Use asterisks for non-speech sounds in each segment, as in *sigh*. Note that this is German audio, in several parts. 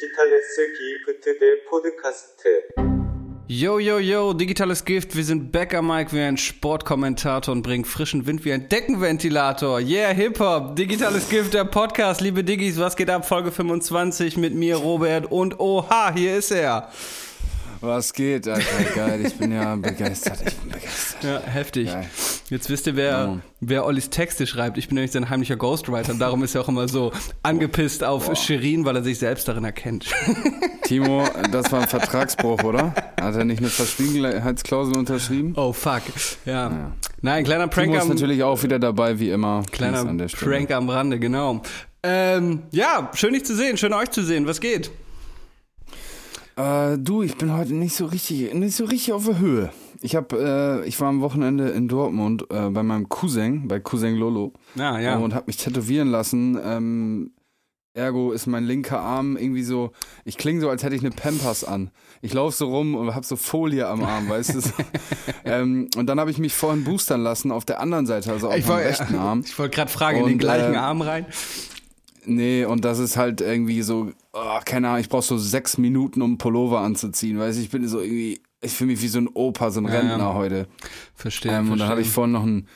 digitales Gift der Podcast. Yo, yo, yo, digitales Gift, wir sind back am Mike wie ein Sportkommentator und bringen frischen Wind wie ein Deckenventilator. Yeah, Hip-Hop, digitales Gift, der Podcast. Liebe Diggis, was geht ab? Folge 25 mit mir, Robert und oha, hier ist er. Was geht, Alter? Geil, ich bin ja begeistert. Ich bin begeistert. Ja, heftig. Geil. Jetzt wisst ihr, wer, Ja. wer Ollis Texte schreibt. Ich bin nämlich sein heimlicher Ghostwriter und darum ist er auch immer so angepisst auf Shirin, weil er sich selbst darin erkennt. *laughs* Timo, das war ein Vertragsbruch, oder? Hat er nicht eine Verschwiegenheitsklausel unterschrieben? Oh, fuck. Ja. Nein, kleiner Prank Timo ist am, natürlich auch wieder dabei, wie immer. kleiner. Prank am Rande, genau. Ähm, ja, schön dich zu sehen, schön euch zu sehen. Was geht? Äh, du, ich bin heute nicht so richtig, nicht so richtig auf der Höhe. Ich hab, äh, ich war am Wochenende in Dortmund äh, bei meinem Cousin, bei Cousin Lolo, Ja, ja. und hab mich tätowieren lassen. Ähm, ergo ist mein linker Arm irgendwie so, ich klinge so, als hätte ich eine Pampers an. Ich laufe so rum und hab so Folie am Arm, weißt du? So. *laughs* ähm, und dann habe ich mich vorhin boostern lassen auf der anderen Seite, also auf ich meinem wollte rechten Arm. *laughs* ich wollte gerade fragen, in den Und, gleichen äh, Arm rein. Nee, und das ist halt irgendwie so, oh, keine Ahnung, ich brauch so sechs Minuten, um Pullover anzuziehen, weißt du, ich bin so irgendwie, ich fühle mich wie so ein Opa, so ein Rentner ja. heute. Verstehe. Ähm, und dann habe ich vorhin noch einen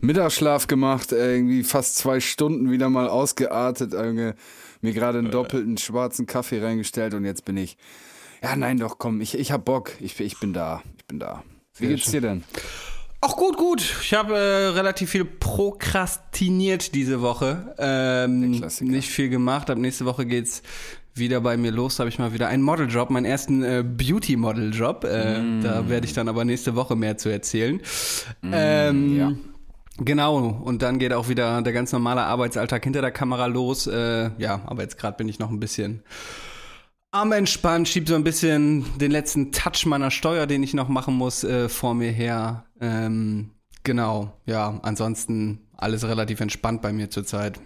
Mittagsschlaf gemacht, äh, irgendwie fast zwei Stunden wieder mal ausgeartet, irgendwie mir gerade einen doppelten schwarzen Kaffee reingestellt und jetzt bin ich, ja nein doch, komm, ich, ich hab Bock, ich, ich bin da, ich bin da. Wie Sehr geht's schön. dir denn? Ach gut, gut. Ich habe äh, relativ viel prokrastiniert diese Woche. Ähm, nicht viel gemacht. Ab nächste Woche geht's wieder bei mir los. Da habe ich mal wieder einen Modeljob, meinen ersten äh, Beauty-Model-Job. Äh, Mm. Da werde ich dann aber nächste Woche mehr zu erzählen. ähm, ja. Genau, und dann geht auch wieder der ganz normale Arbeitsalltag hinter der Kamera los. Äh, ja, aber jetzt gerade bin ich noch ein bisschen am Entspannen, schieb so ein bisschen den letzten Touch meiner Steuer, den ich noch machen muss, äh, vor mir her. Ähm, genau, ja, ansonsten alles relativ entspannt bei mir zurzeit.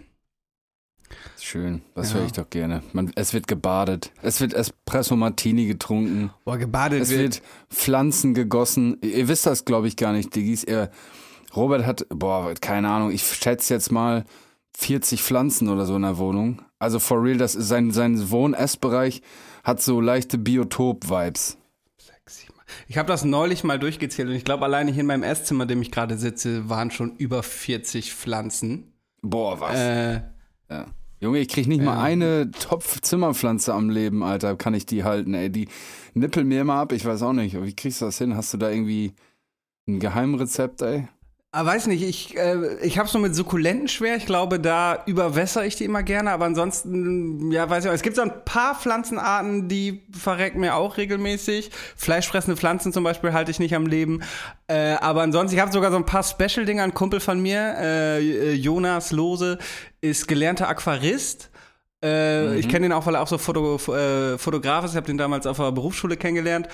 Schön, das Ja. höre ich doch gerne. Man, es wird gebadet, es wird Espresso Martini getrunken. Boah, gebadet Es wird Pflanzen gegossen. Ihr wisst das, glaube ich, gar nicht, Diggis. Er, Robert hat, boah, keine Ahnung, ich schätze jetzt mal 40 Pflanzen oder so in der Wohnung. Also for real, das ist sein, sein Wohn-Essbereich hat so leichte Biotop-Vibes. Ich habe das neulich mal durchgezählt und ich glaube, alleine hier in meinem Esszimmer, in dem ich gerade sitze, waren schon über 40 Pflanzen. Boah, was? Äh, Ja. Junge, ich krieg nicht mal eine Topf-Zimmerpflanze am Leben, Alter. Kann ich die halten, ey? Die nippel mir immer ab. Ich weiß auch nicht. Wie kriegst du das hin? Hast du da irgendwie ein Geheimrezept, ey? Ah, weiß nicht, ich, äh, ich habe so mit Sukkulenten schwer. Ich glaube, da überwässere ich die immer gerne. Aber ansonsten, ja, weiß ich auch. Es gibt so ein paar Pflanzenarten, die verrecken mir auch regelmäßig. Fleischfressende Pflanzen zum Beispiel halte ich nicht am Leben. Äh, aber ansonsten, ich habe sogar so ein paar Special-Dinger. Ein Kumpel von mir, äh, Jonas Lose, ist gelernter Aquarist. Äh, Ich kenne den auch, weil er auch so Foto, äh, Fotograf ist. Ich habe den damals auf der Berufsschule kennengelernt.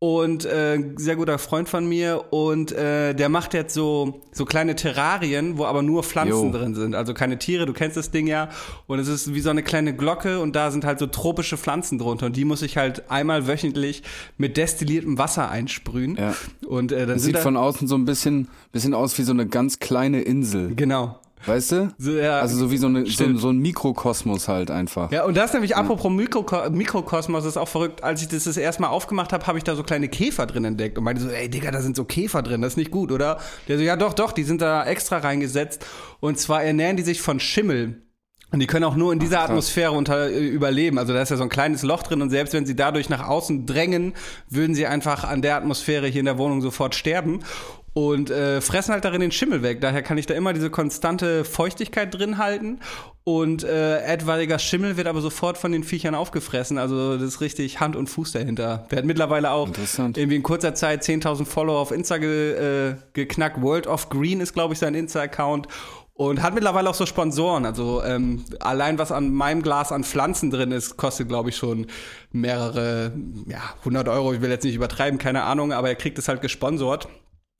Und äh, sehr guter Freund von mir. Und äh, der macht jetzt so, so kleine Terrarien, wo aber nur Pflanzen Jo. drin sind. Also keine Tiere, du kennst das Ding ja. Und es ist wie so eine kleine Glocke und da sind halt so tropische Pflanzen drunter. Und die muss ich halt einmal wöchentlich mit destilliertem Wasser einsprühen. Ja. Und äh, dann Das sieht da, von außen so ein bisschen, bisschen aus wie so eine ganz kleine Insel. Genau. Weißt du? So, ja, Also so wie so, eine, so, so ein Mikrokosmos halt einfach. Ja, und das nämlich, apropos Mikroko Mikrokosmos, ist auch verrückt. Als ich das das erste Mal aufgemacht habe, habe ich da so kleine Käfer drin entdeckt und meinte so, ey Digga, da sind so Käfer drin, das ist nicht gut, oder? Der so, ja doch, doch, die sind da extra reingesetzt. Und zwar ernähren die sich von Schimmel. Und die können auch nur in dieser krass. Atmosphäre unter, äh, überleben. Also da ist ja so ein kleines Loch drin und selbst wenn sie dadurch nach außen drängen, würden sie einfach an der Atmosphäre hier in der Wohnung sofort sterben. Und äh, fressen halt darin den Schimmel weg. Daher kann ich da immer diese konstante Feuchtigkeit drin halten. Und äh, etwaiger Schimmel wird aber sofort von den Viechern aufgefressen. Also das ist richtig Hand und Fuß dahinter. Der hat mittlerweile auch irgendwie in kurzer Zeit 10.000 Follower auf Insta ge, äh, geknackt. World of Green ist, glaube ich, sein Insta-Account. Und hat mittlerweile auch so Sponsoren. Also ähm, allein was an meinem Glas an Pflanzen drin ist, kostet, glaube ich, schon mehrere, ja, 100 Euro. Ich will jetzt nicht übertreiben, keine Ahnung, aber er kriegt es halt gesponsort.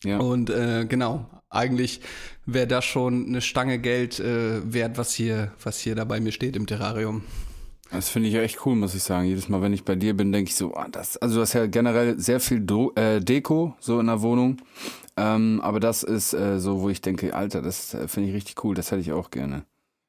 Ja. Und äh, genau, eigentlich wäre das schon eine Stange Geld äh, wert, was hier, was hier da bei mir steht im Terrarium. Das finde ich ja echt cool, muss ich sagen. Jedes Mal, wenn ich bei dir bin, denke ich so, ah, das, also du hast ja generell sehr viel Do äh, Deko so in der Wohnung. Ähm, aber das ist äh, so, wo ich denke, Alter, das äh, finde ich richtig cool, das hätte ich auch gerne.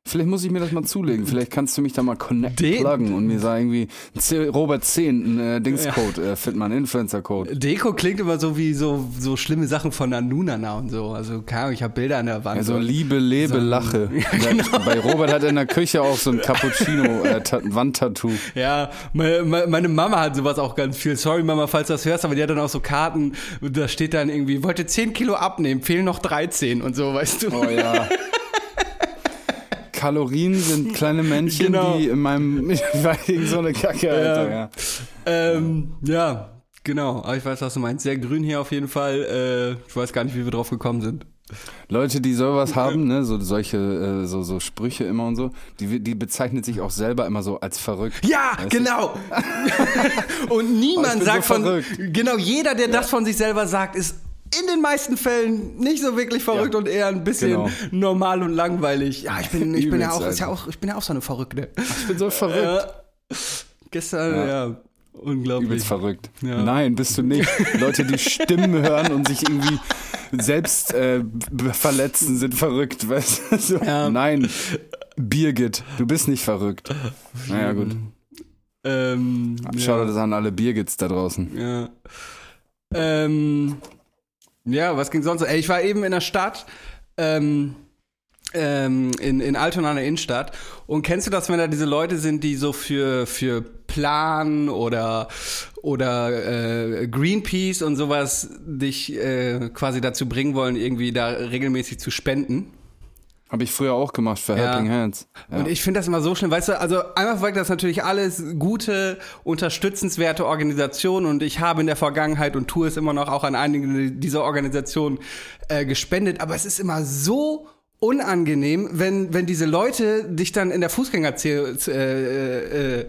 Vielleicht muss ich mir das mal zulegen. Vielleicht kannst du mich da mal connect Den- pluggen und mir sagen irgendwie C- Robert 10, ein äh, Dingscode, äh, Fitman, Influencer-Code. Deko klingt immer so wie so, so schlimme Sachen von Nanunana und so. Also, keine Ahnung, ich habe Bilder an der Wand. Also Liebe, lebe, So- lache. *laughs* genau. Bei Robert hat er in der Küche auch so ein Cappuccino-Wandtattoo. Ja, meine, meine Mama hat sowas auch ganz viel. Sorry, Mama, falls du das hörst, aber die hat dann auch so Karten, da steht dann irgendwie, wollte 10 Kilo abnehmen, fehlen noch 13 und so, weißt du. Oh ja. *laughs* Kalorien sind kleine Männchen, Genau. die in meinem. *laughs* Irgend so eine Kacke, Alter. Ja. Ähm, ja, genau. Aber ich weiß, was du meinst. Sehr grün hier auf jeden Fall. Äh, ich weiß gar nicht, wie wir drauf gekommen sind. Leute, die sowas haben, ne, so solche, äh, so, so Sprüche immer und so, die, die bezeichnet sich auch selber immer so als verrückt. Ja, genau. *laughs* und Oh, niemand sagt so von. verrückt. Genau, jeder, der das von sich selber sagt, ist in den meisten Fällen nicht so wirklich verrückt Ja, und eher ein bisschen genau. normal und langweilig. Ja, ich bin, ich bin ja auch, ist ja auch, ich bin ja auch so eine Verrückte. Ich bin so verrückt. Ja. Gestern, ja, Ja. unglaublich. Übelst verrückt. Ja. Nein, bist du nicht. Leute, die Stimmen hören und sich irgendwie selbst äh, verletzen, sind verrückt. Weißt du? So, Ja. Nein, Birgit, du bist nicht verrückt. Naja, gut. Ähm, Schau das an alle Birgits da draußen. Ja. Ähm, ja, was ging sonst? Ey, ich war eben in der Stadt, ähm, ähm, in, in Altona in der Innenstadt. Und kennst du das, wenn da diese Leute sind, die so für, für Plan oder, oder äh, Greenpeace und sowas dich äh, quasi dazu bringen wollen, irgendwie da regelmäßig zu spenden? Habe ich früher auch gemacht für Ja. Helping Hands. Ja. Und ich finde das immer so schlimm, weißt du, also einfach weil das natürlich alles gute, unterstützenswerte Organisationen und ich habe in der Vergangenheit und tue es immer noch auch an einigen dieser Organisationen äh, gespendet, aber es ist immer so unangenehm, wenn, wenn diese Leute dich dann in der Fußgängerzone äh,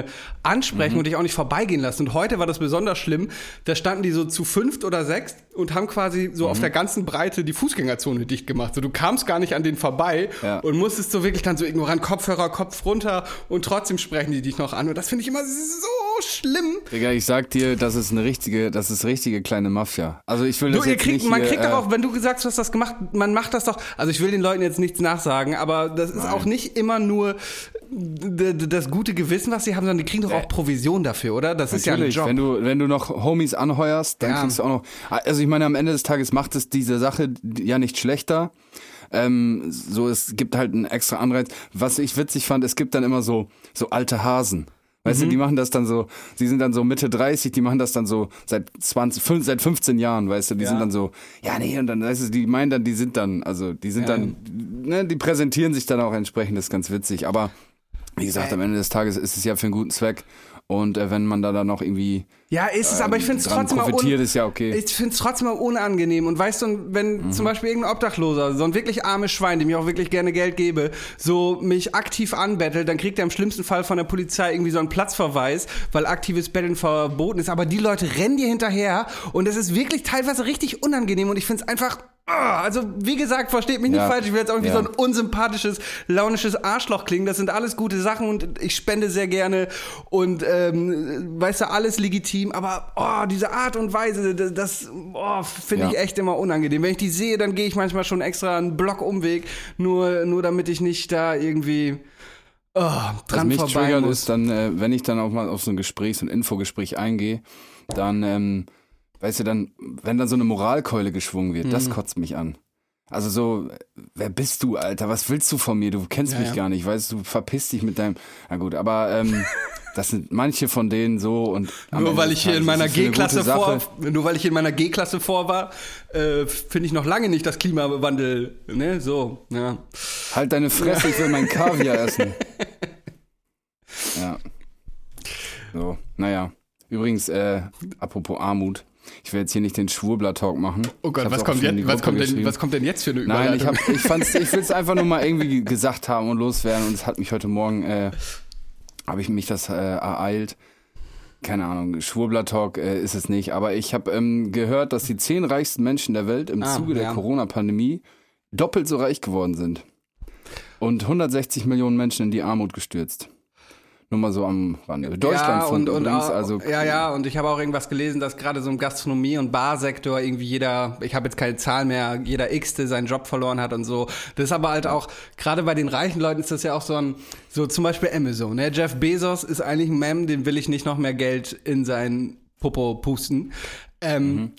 äh, ansprechen und dich auch nicht vorbeigehen lassen. Und heute war das besonders schlimm. Da standen die so zu fünft oder sechs und haben quasi so auf der ganzen Breite die Fußgängerzone dicht gemacht. So, du kamst gar nicht an denen vorbei Ja. und musstest so wirklich dann so ignorant Kopfhörer, Kopf runter und trotzdem sprechen die dich noch an. Und das finde ich immer so schlimm. Digga, ich sag dir, das ist eine richtige, das ist richtige kleine Mafia. Also ich will Du, das ihr jetzt kriegt, nicht man hier, kriegt doch äh, auch, wenn du gesagt hast, du hast das gemacht, man macht das doch. Also ich will den Leuten jetzt nichts nachsagen, aber das ist auch nicht immer nur das gute Gewissen, was sie haben, sondern die kriegen doch auch Provision dafür, oder? Das ist ja ein Natürlich, Job. wenn du, wenn du noch Homies anheuerst, dann Ja. kriegst du auch noch. Also ich meine, am Ende des Tages macht es diese Sache ja nicht schlechter. Ähm, so, es gibt halt einen extra Anreiz. Was ich witzig fand, es gibt dann immer so, so alte Hasen. Weißt Mhm. du, die machen das dann so, die sind dann so Mitte 30, die machen das dann so seit 20, fünf, seit 15 Jahren, weißt du, die Ja. sind dann so, ja, nee, und dann, weißt du, die meinen dann, die sind dann, also, die sind Ja. dann, ne, die präsentieren sich dann auch entsprechend, das ist ganz witzig, aber wie gesagt, am Ende des Tages ist es ja für einen guten Zweck und äh, wenn man da dann noch irgendwie Ja, ist es, aber ich finde es trotzdem profitiert, ist ja okay. Ich finde es trotzdem unangenehm. Und weißt du, wenn Mhm. zum Beispiel irgendein Obdachloser, so ein wirklich armes Schwein, dem ich auch wirklich gerne Geld gebe, so mich aktiv anbettelt, dann kriegt er im schlimmsten Fall von der Polizei irgendwie so einen Platzverweis, weil aktives Betteln verboten ist. Aber die Leute rennen dir hinterher und es ist wirklich teilweise richtig unangenehm und ich finde es einfach. Ah, Also, wie gesagt, versteht mich nicht Ja. falsch, ich will jetzt irgendwie Ja. so ein unsympathisches, launisches Arschloch klingen. Das sind alles gute Sachen und ich spende sehr gerne und ähm, weißt du, alles legitim, aber oh, diese Art und Weise, das, das oh, finde Ja. ich echt immer unangenehm. Wenn ich die sehe, dann gehe ich manchmal schon extra einen Block-Umweg, nur, nur damit ich nicht da irgendwie oh, Was dran mich vorbei triggert muss. ist dann, äh, wenn ich dann auch mal auf so ein Gespräch, so ein Infogespräch eingehe, dann, ähm, weißt du, dann, wenn dann so eine Moralkeule geschwungen wird, Mhm. das kotzt mich an. Also so, wer bist du, Alter? Was willst du von mir? Du kennst Ja, mich ja. gar nicht, weißt du, verpiss dich mit deinem. Na gut, aber ähm, *laughs* das sind manche von denen so und Nur weil ich hier in meiner G-Klasse vor, nur weil ich in meiner G-Klasse vor war, äh, finde ich noch lange nicht das Klimawandel, ne, so, ja. Halt deine Fresse, ich will meinen Kaviar *laughs* essen. Ja. So, naja. Übrigens, äh, apropos Armut. Ich will jetzt hier nicht den Schwurbler-Talk machen. Oh Gott, Ich was kommt, jetzt, was, kommt denn, was kommt denn jetzt für eine Nein, Überleitung? ich, hab, ich, fand's, ich will es *laughs* einfach nur mal irgendwie gesagt haben und loswerden und es hat mich heute Morgen, äh, habe ich mich das äh, ereilt. Keine Ahnung, Schwurbler-Talk äh, ist es nicht, aber ich habe ähm, gehört, dass die zehn reichsten Menschen der Welt im Ah, Zuge der ja. Corona-Pandemie doppelt so reich geworden sind und 160 Millionen Menschen in die Armut gestürzt. Nur mal so am Rande. Deutschlandfunk ja, und, übrigens, und auch, also ja, ja, und ich habe auch irgendwas gelesen, dass gerade so im Gastronomie- und Barsektor irgendwie jeder, ich habe jetzt keine Zahl mehr, jeder Xte seinen Job verloren hat und so. Das ist aber halt auch, gerade bei den reichen Leuten ist das ja auch so ein, so zum Beispiel Amazon. Ne? Jeff Bezos ist eigentlich ein Mem, den will ich nicht noch mehr Geld in sein Popo pusten. Ähm, Mhm.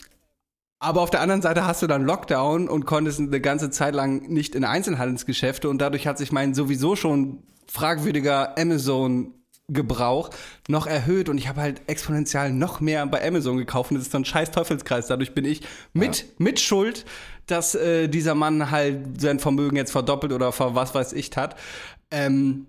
Aber auf der anderen Seite hast du dann Lockdown und konntest eine ganze Zeit lang nicht in Einzelhandelsgeschäfte und dadurch hat sich mein sowieso schon fragwürdiger Amazon-Gebrauch noch erhöht und ich habe halt exponentiell noch mehr bei Amazon gekauft und das ist dann ein scheiß Teufelskreis. Dadurch bin ich mit, mit Schuld, dass äh, dieser Mann halt sein Vermögen jetzt verdoppelt oder ver was weiß ich hat. Ähm,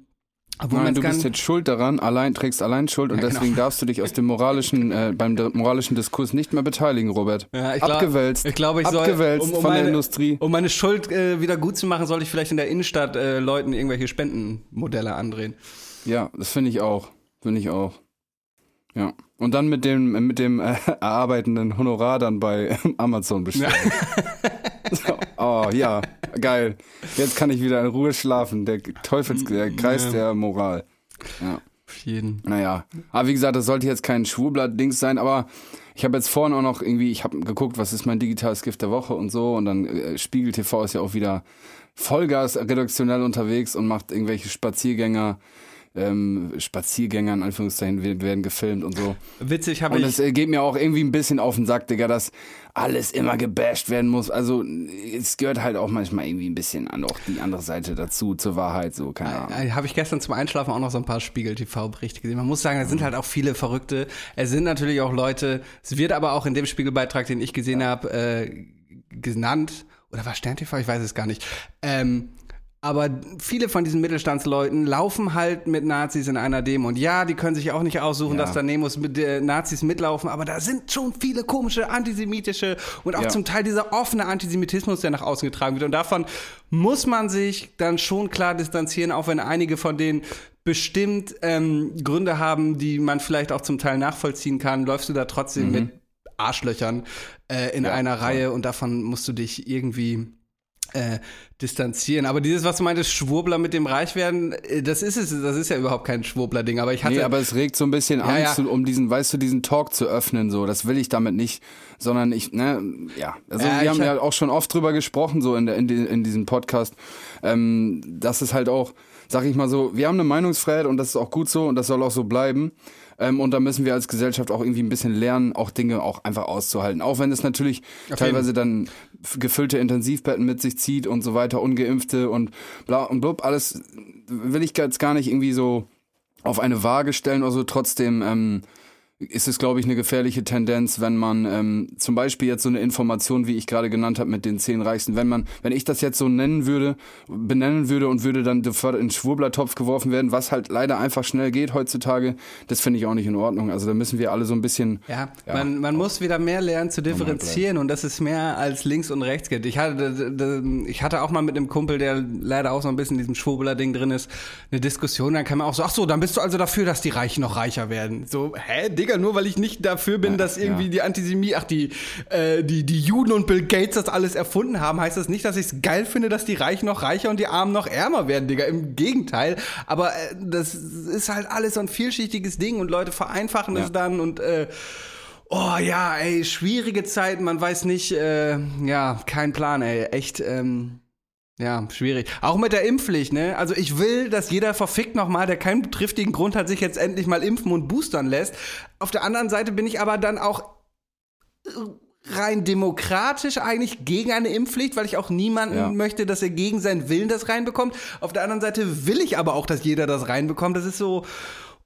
Nein, du bist jetzt schuld daran, allein trägst allein Schuld und Ja, deswegen genau. darfst du dich aus dem moralischen, äh, beim moralischen Diskurs nicht mehr beteiligen, Robert. Ja, ich glaub- Abgewälzt. Ich glaube, ich soll, abgewälzt um, um von meine, der Industrie. Um meine Schuld äh, wieder gut zu machen, sollte ich vielleicht in der Innenstadt äh, Leuten irgendwelche Spendenmodelle andrehen. Ja, das finde ich auch. Finde ich auch. Ja. Und dann mit dem, mit dem äh, *laughs* erarbeitenden Honorar dann bei *laughs* Amazon bestellen. *laughs* so, oh ja, geil. Jetzt kann ich wieder in Ruhe schlafen. Der Teufels, der Kreis Ja. der Moral. Ja. Auf jeden. Naja, aber wie gesagt, das sollte jetzt kein Schwurblatt-Dings sein, aber ich habe jetzt vorhin auch noch irgendwie, ich habe geguckt, was ist mein digitales Gift der Woche und so und dann äh, Spiegel TV ist ja auch wieder Vollgas redaktionell unterwegs und macht irgendwelche Spaziergänger, ähm, Spaziergänger in Anführungszeichen werden, gefilmt und so. Witzig habe Und ich. es äh, geht mir auch irgendwie ein bisschen auf den Sack, Digga, dass alles immer gebasht werden muss. Also es gehört halt auch manchmal irgendwie ein bisschen an auch die andere Seite dazu, zur Wahrheit, so, keine Ahnung. Habe ich gestern zum Einschlafen auch noch so ein paar Spiegel-TV-Berichte gesehen. Man muss sagen, da sind halt auch viele Verrückte. Es sind natürlich auch Leute, es wird aber auch in dem Spiegelbeitrag, den ich gesehen habe, äh, genannt, oder war Stern TV? Ich weiß es gar nicht. Ähm, aber viele von diesen Mittelstandsleuten laufen halt mit Nazis in einer Demo. Und ja, die können sich auch nicht aussuchen, Ja. dass da Nemos mit äh, Nazis mitlaufen, aber da sind schon viele komische antisemitische und auch Ja. zum Teil dieser offene Antisemitismus, der nach außen getragen wird. Und davon muss man sich dann schon klar distanzieren, auch wenn einige von denen bestimmt ähm, Gründe haben, die man vielleicht auch zum Teil nachvollziehen kann, läufst du da trotzdem mit Arschlöchern äh, in Mhm. Ja, einer. Reihe und davon musst du dich irgendwie äh, distanzieren. Aber dieses, was du meintest, Schwurbler mit dem Reichwerden, äh, das ist es, das ist ja überhaupt kein Schwurbler-Ding. Aber ich hatte Nee, aber es regt so ein bisschen an, ja. zu, um diesen, weißt du, diesen Talk zu öffnen, so. Das will ich damit nicht, sondern ich, ne, ja. Also Ja, wir haben hab- ja auch schon oft drüber gesprochen, so in, der, in, die, in diesem Podcast, ähm, dass es halt auch, sag ich mal so, wir haben eine Meinungsfreiheit und das ist auch gut so und das soll auch so bleiben. Ähm, und da müssen wir als Gesellschaft auch irgendwie ein bisschen lernen, auch Dinge auch einfach auszuhalten. Auch wenn es natürlich teilweise dann gefüllte Intensivbetten mit sich zieht und so weiter, ungeimpfte und bla und blub, alles will ich jetzt gar nicht irgendwie so auf eine Waage stellen oder so. Trotzdem ähm, ist es, glaube ich, eine gefährliche Tendenz, wenn man ähm, zum Beispiel jetzt so eine Information, wie ich gerade genannt habe, mit den zehn Reichsten, wenn man, wenn ich das jetzt so nennen würde, benennen würde und würde dann sofort in den Schwurblertopf geworfen werden, was halt leider einfach schnell geht heutzutage, das finde ich auch nicht in Ordnung. Also da müssen wir alle so ein bisschen Ja, Ja. man, man muss wieder mehr lernen zu differenzieren und das ist mehr als links und rechts geht. Ich hatte, ich hatte auch mal mit einem Kumpel, der leider auch so ein bisschen in diesem Schwurbler-Ding drin ist, eine Diskussion. Dann kam man auch so, ach so, dann bist du also dafür, dass die Reichen noch reicher werden. So, hä, Digga, nur weil ich nicht dafür bin, dass irgendwie ja. die Antisemie, ach die, äh, die, die Juden und Bill Gates das alles erfunden haben, heißt das nicht, dass ich es geil finde, dass die Reichen noch reicher und die Armen noch ärmer werden, Digga. Im Gegenteil. Aber äh, das ist halt alles so ein vielschichtiges Ding und Leute vereinfachen Ja. es dann und äh, Oh ja, ey, schwierige Zeiten, man weiß nicht, äh, ja, kein Plan, ey, echt, ähm, ja, schwierig. Auch mit der Impfpflicht, ne? Also ich will, dass jeder verfickt nochmal, der keinen triftigen Grund hat, sich jetzt endlich mal impfen und boostern lässt. Auf der anderen Seite bin ich aber dann auch äh, rein demokratisch eigentlich gegen eine Impfpflicht, weil ich auch niemanden Ja. möchte, dass er gegen seinen Willen das reinbekommt. Auf der anderen Seite will ich aber auch, dass jeder das reinbekommt. Das ist so,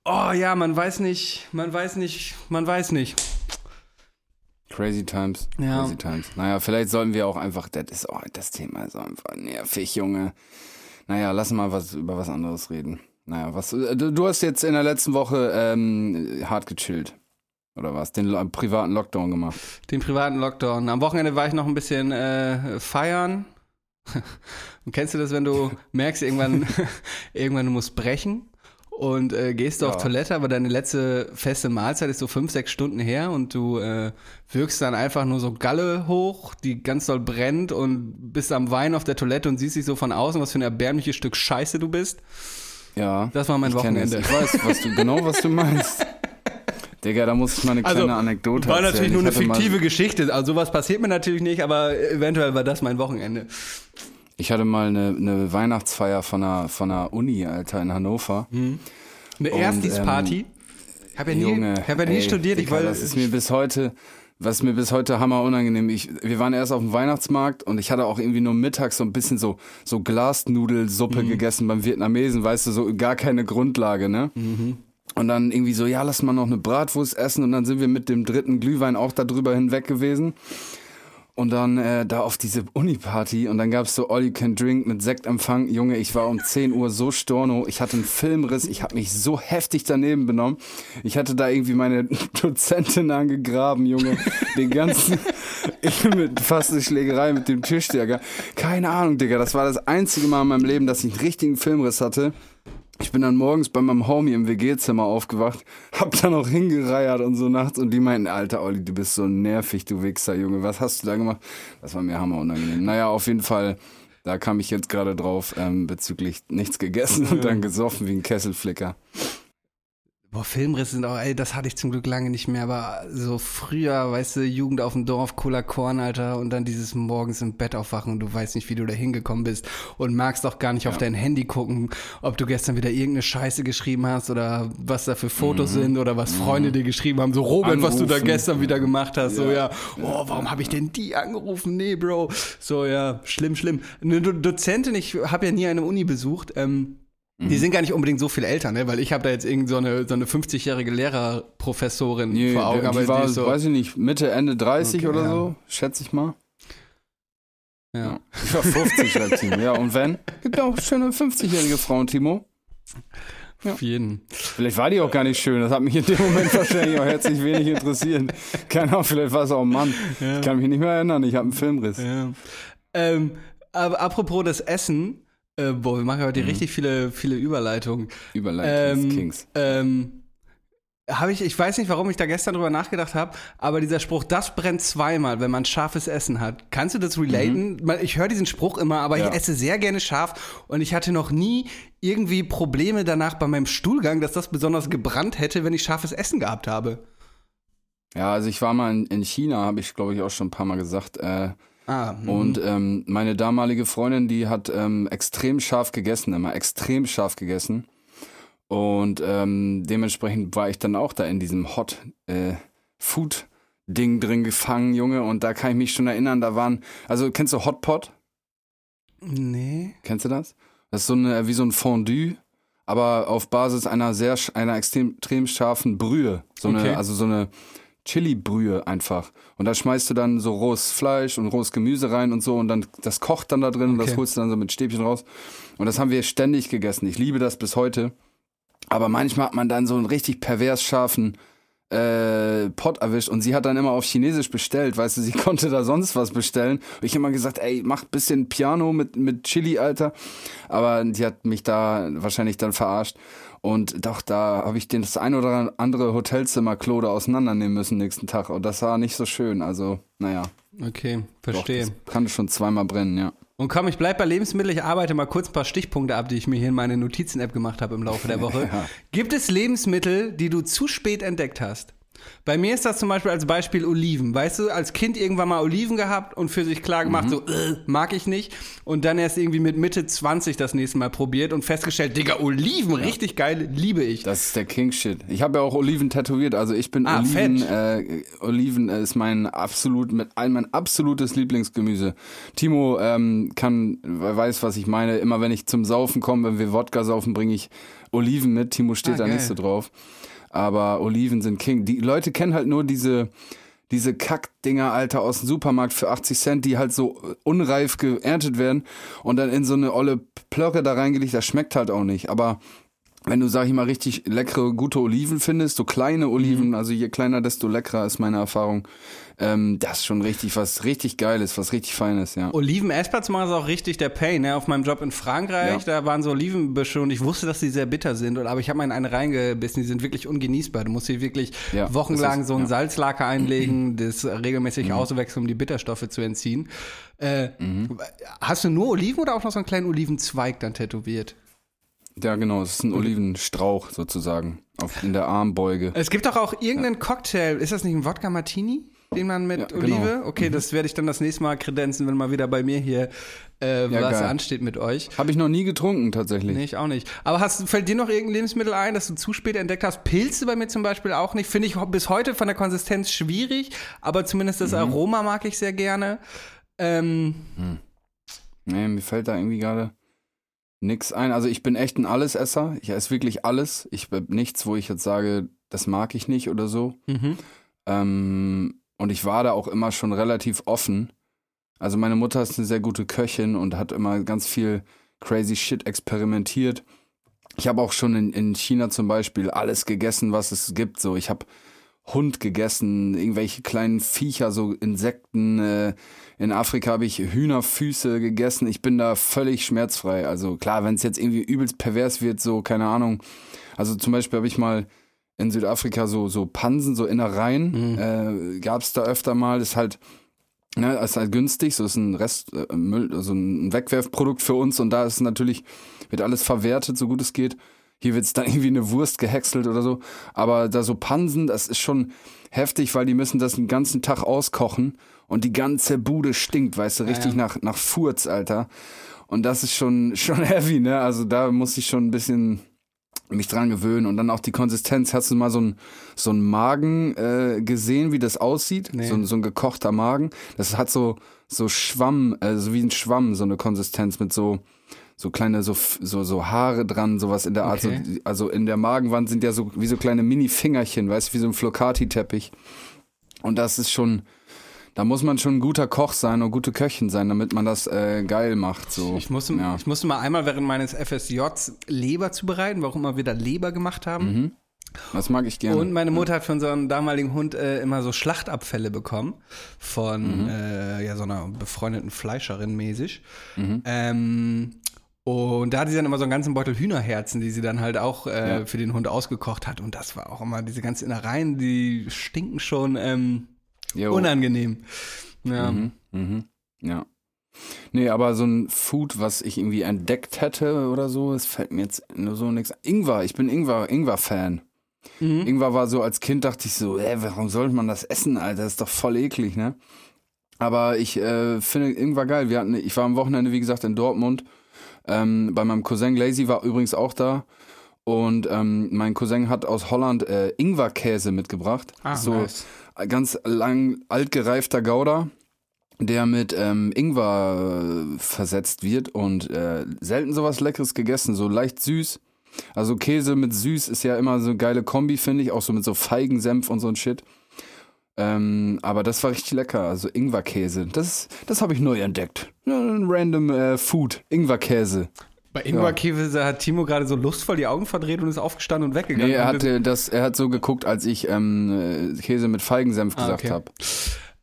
oh ja, man weiß nicht, man weiß nicht, man weiß nicht. Crazy Times. Ja. Crazy Times. Naja, vielleicht sollten wir auch einfach, das ist auch das Thema ist einfach nervig, Junge. Naja, lass mal was über was anderes reden. Naja, was, äh, du, du hast jetzt in der letzten Woche ähm, hart gechillt. Oder was? Den lo privaten Lockdown gemacht. Den privaten Lockdown. Am Wochenende war ich noch ein bisschen äh, feiern. Und *laughs* kennst du das, wenn du *laughs* merkst, irgendwann, *laughs* irgendwann du musst brechen und äh, gehst du auf Ja. Toilette, aber deine letzte feste Mahlzeit ist so fünf, sechs Stunden her und du äh, wirkst dann einfach nur so Galle hoch, die ganz doll brennt und bist am Wein auf der Toilette und siehst dich so von außen, was für ein erbärmliches Stück Scheiße du bist. Ja. Das war mein ich. Wochenende. Ich weiß, was du, genau, was du meinst. Digga, da muss ich mal eine kleine Anekdote Also, war erzählen. natürlich nur Ich eine fiktive Geschichte. Also sowas passiert mir natürlich nicht, aber eventuell war das mein Wochenende. Ich hatte mal eine, eine Weihnachtsfeier von einer, von einer Uni, Alter, in Hannover. Eine Und, Erstis-Party. Ich habe ja nie, Junge, hab ja nie ey, studiert. Ich Digga, wollte, das ist mir bis heute, was mir bis heute hammer unangenehm. Ich, wir waren erst auf dem Weihnachtsmarkt und ich hatte auch irgendwie nur mittags so ein bisschen so, so Glasnudelsuppe Mhm. gegessen beim Vietnamesen, weißt du, so gar keine Grundlage, ne? Mhm. Und dann irgendwie so, ja, lass mal noch eine Bratwurst essen und dann sind wir mit dem dritten Glühwein auch darüber hinweg gewesen. Und dann äh, da auf diese Uni-Party und dann gab's so All You Can Drink mit Sektempfang. Junge, ich war um 10 Uhr so storno, ich hatte einen Filmriss, ich habe mich so heftig daneben benommen. Ich hatte da irgendwie meine *laughs* Dozentin angegraben, Junge. Den ganzen, *laughs* ich mit fast eine Schlägerei mit dem Tisch, Digga. Keine Ahnung, Digga, das war das einzige Mal in meinem Leben, dass ich einen richtigen Filmriss hatte. Ich bin dann morgens bei meinem Homie im WG-Zimmer aufgewacht, hab dann auch hingereiert und so nachts und die meinten, Alter Olli, du bist so nervig, du Wichser, Junge, was hast du da gemacht? Das war mir hammer unangenehm. Naja, auf jeden Fall, da kam ich jetzt gerade drauf, ähm, bezüglich nichts gegessen und dann gesoffen wie ein Kesselflicker. Boah, Filmrisse sind auch, ey, das hatte ich zum Glück lange nicht mehr, aber so früher, weißt du, Jugend auf dem Dorf, cooler Korn, Alter, und dann dieses morgens im Bett aufwachen und du weißt nicht, wie du da hingekommen bist und magst auch gar nicht auf dein Handy gucken, ob du gestern wieder irgendeine Scheiße geschrieben hast oder was da für Fotos sind oder was Freunde dir geschrieben haben, so Robert, was du da Anrufen. gestern wieder gemacht hast, so ja, oh, warum habe ich denn die angerufen? Nee, Bro, so ja, schlimm, schlimm. Eine Do Dozentin, ich habe ja nie eine Uni besucht, ähm, die sind gar nicht unbedingt so viel älter, ne? Weil ich habe da jetzt irgend so eine, so eine 50-jährige Lehrerprofessorin Nee, vor Augen, die, aber die war, die so. weiß ich nicht, Mitte, Ende 30 Okay, oder ja. so, schätze ich mal. ja. Ich war 50, schreibt Timo. Ja, und wenn? Gibt ja auch schöne 50-jährige Frauen, Timo. Auf jeden. Vielleicht war die auch gar nicht schön. Das hat mich in dem Moment *laughs* wahrscheinlich auch herzlich wenig interessiert. Keine Ahnung, vielleicht war es auch ein Mann. Ich kann mich nicht mehr erinnern. Ich habe einen Filmriss. Ja. Ähm, aber apropos das Essen, äh, boah, wir machen heute Mhm. richtig viele, viele Überleitungen. Überleitung Ähm, Kings. ähm, habe ich, ich weiß nicht, warum ich da gestern drüber nachgedacht habe, aber dieser Spruch, das brennt zweimal, wenn man scharfes Essen hat. Kannst du das relaten? Weil Ich höre diesen Spruch immer, aber Mhm. Ja. ich esse sehr gerne scharf und ich hatte noch nie irgendwie Probleme danach bei meinem Stuhlgang, dass das besonders gebrannt hätte, wenn ich scharfes Essen gehabt habe. Ja, also ich war mal in, in China, habe ich glaube ich auch schon ein paar Mal gesagt. Äh, Ah, mhm. und ähm, meine damalige Freundin, die hat ähm, extrem scharf gegessen, immer extrem scharf gegessen. Und ähm, dementsprechend war ich dann auch da in diesem Hot äh, Food Ding drin gefangen, Junge. Und da kann ich mich schon erinnern, da waren, also kennst du Hotpot? nee. Kennst du das? Das ist so eine, wie so ein Fondue, aber auf Basis einer sehr, einer extrem, extrem scharfen Brühe. So Okay. eine, also so eine Chili-Brühe einfach. Und da schmeißt du dann so rohes Fleisch und rohes Gemüse rein und so und dann, das kocht dann da drin und das Okay. holst du dann so mit Stäbchen raus. Und das haben wir ständig gegessen. Ich liebe das bis heute. Aber manchmal hat man dann so einen richtig pervers scharfen äh, Pot erwischt und sie hat dann immer auf Chinesisch bestellt, weißt du, sie *laughs* konnte da sonst was bestellen. Und ich immer gesagt, ey, mach bisschen Piano mit, mit Chili, Alter. Aber die hat mich da wahrscheinlich dann verarscht. Und doch, da habe ich den das ein oder andere Hotelzimmer Klode auseinandernehmen müssen nächsten Tag. Und das war nicht so schön. Also, naja. Okay, Doch, verstehe. das kann schon zweimal brennen, ja. Und komm, ich bleib bei Lebensmitteln. Ich arbeite mal kurz ein paar Stichpunkte ab, die ich mir hier in meine Notizen-App gemacht habe im Laufe der *laughs* Woche. Ja. Gibt es Lebensmittel, die du zu spät entdeckt hast? Bei mir ist das zum Beispiel als Beispiel Oliven. Weißt du, als Kind irgendwann mal Oliven gehabt und für sich klar gemacht, so, äh, mag ich nicht. Und dann erst irgendwie mit Mitte 20 das nächste Mal probiert und festgestellt, Digga, Oliven, richtig geil, liebe ich. Das ist der King-Shit. Ich habe ja auch Oliven tätowiert. Also ich bin Ah, Oliven. Äh, Oliven ist mein absolut mein absolutes Lieblingsgemüse. Timo ähm, kann weiß, was ich meine. Immer wenn ich zum Saufen komme, wenn wir Wodka saufen, bringe ich Oliven mit. Timo steht Ah, da geil. nicht so drauf. Aber Oliven sind King. Die Leute kennen halt nur diese diese Kackdinger, Alter, aus dem Supermarkt für 80 Cent, die halt so unreif geerntet werden und dann in so eine olle Plörre da reingelegt, das schmeckt halt auch nicht. Aber wenn du, sag ich mal, richtig leckere, gute Oliven findest, so kleine Oliven, Mhm. also je kleiner, desto leckerer ist meine Erfahrung. Ähm, das ist schon richtig was richtig Geiles, was richtig Feines, ja. Oliven essbar zu machen ist auch richtig der Pain. Ne? Auf meinem Job in Frankreich, da waren so Olivenbüsche und ich wusste, dass die sehr bitter sind. Aber ich habe mal in eine reingebissen, die sind wirklich ungenießbar. Du musst hier wirklich Ja, wochenlang ist- so ein ja. Salzlaker einlegen, *clears throat* das regelmäßig Mhm. auswechseln, um die Bitterstoffe zu entziehen. Äh, Hast du nur Oliven oder auch noch so einen kleinen Olivenzweig dann tätowiert? Ja, genau, es ist ein Olivenstrauch sozusagen auf, in der Armbeuge. Es gibt doch auch irgendeinen Cocktail, ist das nicht ein Wodka Martini? Den man mit Ja, genau. Olive? Okay, das werde ich dann das nächste Mal kredenzen, wenn mal wieder bei mir hier äh, Ja, was geil. ansteht mit euch. Habe ich noch nie getrunken tatsächlich. Nee, ich auch nicht. Aber hast, fällt dir noch irgendein Lebensmittel ein, das du zu spät entdeckt hast? Pilze bei mir zum Beispiel auch nicht. Finde ich bis heute von der Konsistenz schwierig, aber zumindest Mhm. das Aroma mag ich sehr gerne. Ähm, Nee, mir fällt da irgendwie gerade nix ein. Also ich bin echt ein Allesesser. Ich esse wirklich alles. Ich bin nichts, wo ich jetzt sage, das mag ich nicht oder so. mhm. Ähm, und ich war da auch immer schon relativ offen. Also meine Mutter ist eine sehr gute Köchin und hat immer ganz viel crazy Shit experimentiert. Ich habe auch schon in, in China zum Beispiel alles gegessen, was es gibt. So, ich habe Hund gegessen, irgendwelche kleinen Viecher, so Insekten. Äh, in Afrika habe ich Hühnerfüße gegessen. Ich bin da völlig schmerzfrei. Also klar, wenn es jetzt irgendwie übelst pervers wird, so keine Ahnung. Also zum Beispiel habe ich mal in Südafrika so so Pansen, so Innereien, äh, gab es da öfter mal. Ist halt Ne, ist halt günstig, so ist ein Rest, äh, Müll, also ein Wegwerfprodukt für uns und da ist natürlich, wird alles verwertet, so gut es geht. Hier wird es dann *laughs* irgendwie eine Wurst gehäckselt oder so. Aber da so Pansen, das ist schon heftig, weil die müssen das den ganzen Tag auskochen und die ganze Bude stinkt, weißt du, richtig ja. nach, nach Furz, Alter. Und das ist schon, *laughs* schon heavy, ne? Also da muss ich schon ein bisschen mich dran gewöhnen und dann auch die Konsistenz. Hast du mal so ein so Magen äh, gesehen, wie das aussieht? Nee. So, ein- so ein gekochter Magen. Das hat so so Schwamm, äh, so wie ein Schwamm, so eine Konsistenz mit so so kleine so so so Haare dran, sowas in der Art. Okay. So, also in der Magenwand sind ja so wie so kleine Mini-Fingerchen, weißt du, wie so ein Flocati-Teppich. Und das ist schon, da muss man schon ein guter Koch sein und gute Köchin sein, damit man das äh, geil macht. So. Ich musste, ja. ich musste mal einmal während meines FSJs Leber zubereiten, warum wir wieder Leber gemacht haben. Das mag ich gerne. Und meine Mutter hat für unseren damaligen Hund äh, immer so Schlachtabfälle bekommen von äh, ja, so einer befreundeten Fleischerin mäßig. Ähm, und da hatte sie dann immer so einen ganzen Beutel Hühnerherzen, die sie dann halt auch äh, Ja. für den Hund ausgekocht hat. Und das war auch immer diese ganzen Innereien, die stinken schon ähm, unangenehm. Ja. Mhm, mhm, ja. Nee, aber so ein Food, was ich irgendwie entdeckt hätte oder so, es fällt mir jetzt nur so nichts. Ingwer, ich bin Ingwer, Ingwer-Fan. Mhm. Ingwer war so, als Kind dachte ich so, ey, warum sollte man das essen, Alter? Das ist doch voll eklig, ne? Aber ich äh, finde Ingwer geil. Wir hatten, ich war am Wochenende, wie gesagt, in Dortmund. Ähm, bei meinem Cousin Lazy war übrigens auch da. Und ähm, mein Cousin hat aus Holland äh, Ingwerkäse mitgebracht. Ah, so nice. ganz lang altgereifter Gouda, der mit ähm, Ingwer äh, versetzt wird und äh, selten sowas Leckeres gegessen, so leicht süß. Also Käse mit süß ist ja immer so eine geile Kombi, finde ich, auch so mit so Feigensenf und so ein Shit. Ähm, aber das war richtig lecker, also Ingwerkäse. Das, das habe ich neu entdeckt. Ja, Ein random äh, Food, Ingwerkäse. Bei Ingwerkäse hat Timo gerade so lustvoll die Augen verdreht und ist aufgestanden und weggegangen. Nee, er hatte das, er hat so geguckt, als ich ähm, äh, Käse mit Feigensenf Ah, gesagt okay. habe.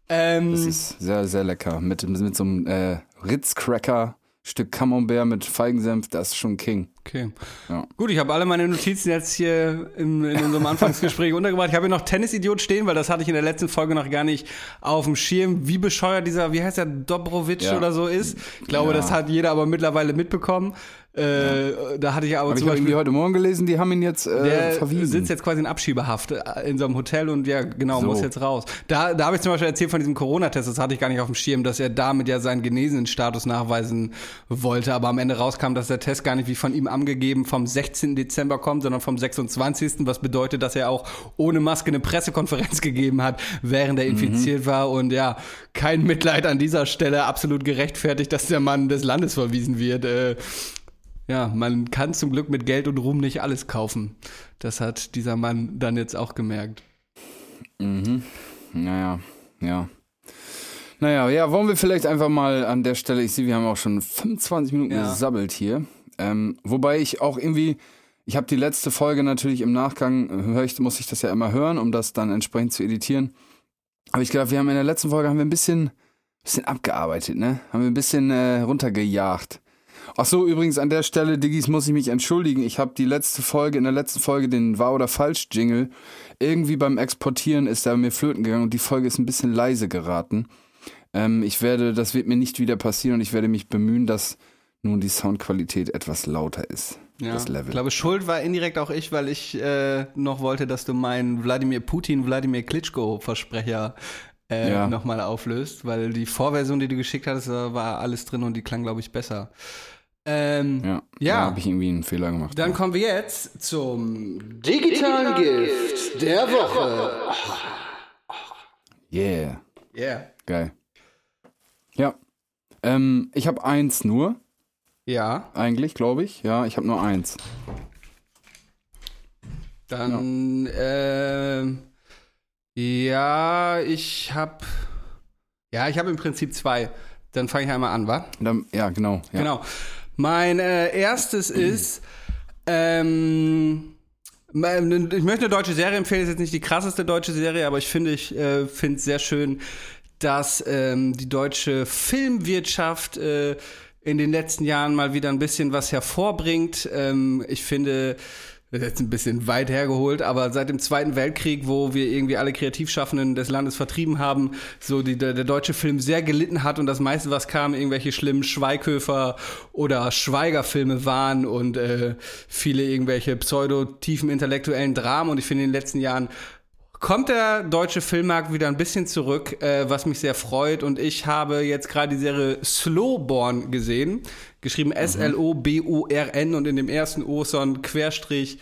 ähm, Das ist sehr, sehr lecker. Mit, mit so einem äh, Ritz-Cracker, Stück Camembert mit Feigensenf, das ist schon King. Okay. Ja. Gut, ich habe alle meine Notizen jetzt hier in, in unserem Anfangsgespräch *laughs* untergebracht. Ich habe hier noch Tennisidiot stehen, weil das hatte ich in der letzten Folge noch gar nicht auf dem Schirm, wie bescheuert dieser, wie heißt der, Dobrovic Ja. oder so ist. Ich glaube, Ja. das hat jeder aber mittlerweile mitbekommen. Äh, Da hatte ich aber ich zum irgendwie Beispiel. heute Morgen gelesen, die haben ihn jetzt äh, Der verwiesen. sitzt jetzt quasi in Abschiebehaft äh, in so einem Hotel und ja, genau, So. muss jetzt raus. Da, da habe ich zum Beispiel erzählt von diesem Corona-Test, das hatte ich gar nicht auf dem Schirm, dass er damit ja seinen genesenen Status nachweisen wollte, aber am Ende rauskam, dass der Test gar nicht wie von ihm angegeben vom 16. Dezember kommt, sondern vom 26., was bedeutet, dass er auch ohne Maske eine Pressekonferenz *laughs* gegeben hat, während er infiziert war und ja, kein Mitleid an dieser Stelle, absolut gerechtfertigt, dass der Mann des Landes verwiesen wird. Äh, ja, man kann zum Glück mit Geld und Ruhm nicht alles kaufen. Das hat dieser Mann dann jetzt auch gemerkt. Mhm. Naja, ja. Naja, ja, wollen wir vielleicht einfach mal an der Stelle, ich sehe, wir haben auch schon 25 Minuten Ja. gesabbelt hier. Ähm, wobei ich auch irgendwie, ich habe die letzte Folge natürlich im Nachgang, hör ich, muss ich das ja immer hören, um das dann entsprechend zu editieren. Aber ich glaube, wir haben in der letzten Folge haben wir ein bisschen, bisschen abgearbeitet, ne? Haben wir ein bisschen äh, runtergejagt. Ach so, übrigens an der Stelle, Diggis, muss ich mich entschuldigen. Ich habe die letzte Folge, in der letzten Folge den Wahr oder Falsch Jingle, irgendwie beim Exportieren ist er mir flöten gegangen und die Folge ist ein bisschen leise geraten. Ähm, ich werde, das wird mir nicht wieder passieren und ich werde mich bemühen, das, nun die Soundqualität etwas lauter ist. Ja, Das Level. Ich glaube, schuld war indirekt auch ich, weil ich äh, noch wollte, dass du meinen Wladimir Putin, Wladimir Klitschko-Versprecher äh, Ja. nochmal auflöst, weil die Vorversion, die du geschickt hattest, da war alles drin und die klang, glaube ich, besser. Ähm, ja, Ja. da habe ich irgendwie einen Fehler gemacht. Dann kommen wir jetzt zum digitalen Gift der Woche. Yeah, Yeah. geil. Ja, ähm, ich habe eins nur, Ja, eigentlich, glaube ich. Ja, ich habe nur eins. dann, ähm, ja, ich habe, ja, ich habe im Prinzip zwei. Dann fange ich einmal an, wa? Dann, ja, genau. Ja. Genau. Mein äh, erstes ist, ähm, ich möchte eine deutsche Serie empfehlen, ist jetzt nicht die krasseste deutsche Serie, aber ich finde, ich äh, finde es sehr schön, dass ähm, die deutsche Filmwirtschaft äh, in den letzten Jahren mal wieder ein bisschen was hervorbringt. Ähm, ich finde, das ist jetzt ein bisschen weit hergeholt, aber seit dem Zweiten Weltkrieg, wo wir irgendwie alle Kreativschaffenden des Landes vertrieben haben, so die, der, der deutsche Film sehr gelitten hat und das meiste, was kam, irgendwelche schlimmen Schweighöfer oder Schweigerfilme waren und äh, viele irgendwelche pseudo-tiefen intellektuellen Dramen. Und ich finde, in den letzten Jahren kommt der deutsche Filmmarkt wieder ein bisschen zurück, äh, was mich sehr freut. Und ich habe jetzt gerade die Serie Slowborn gesehen, geschrieben S-L-O-B-O-R-N und in dem ersten O so ein Querstrich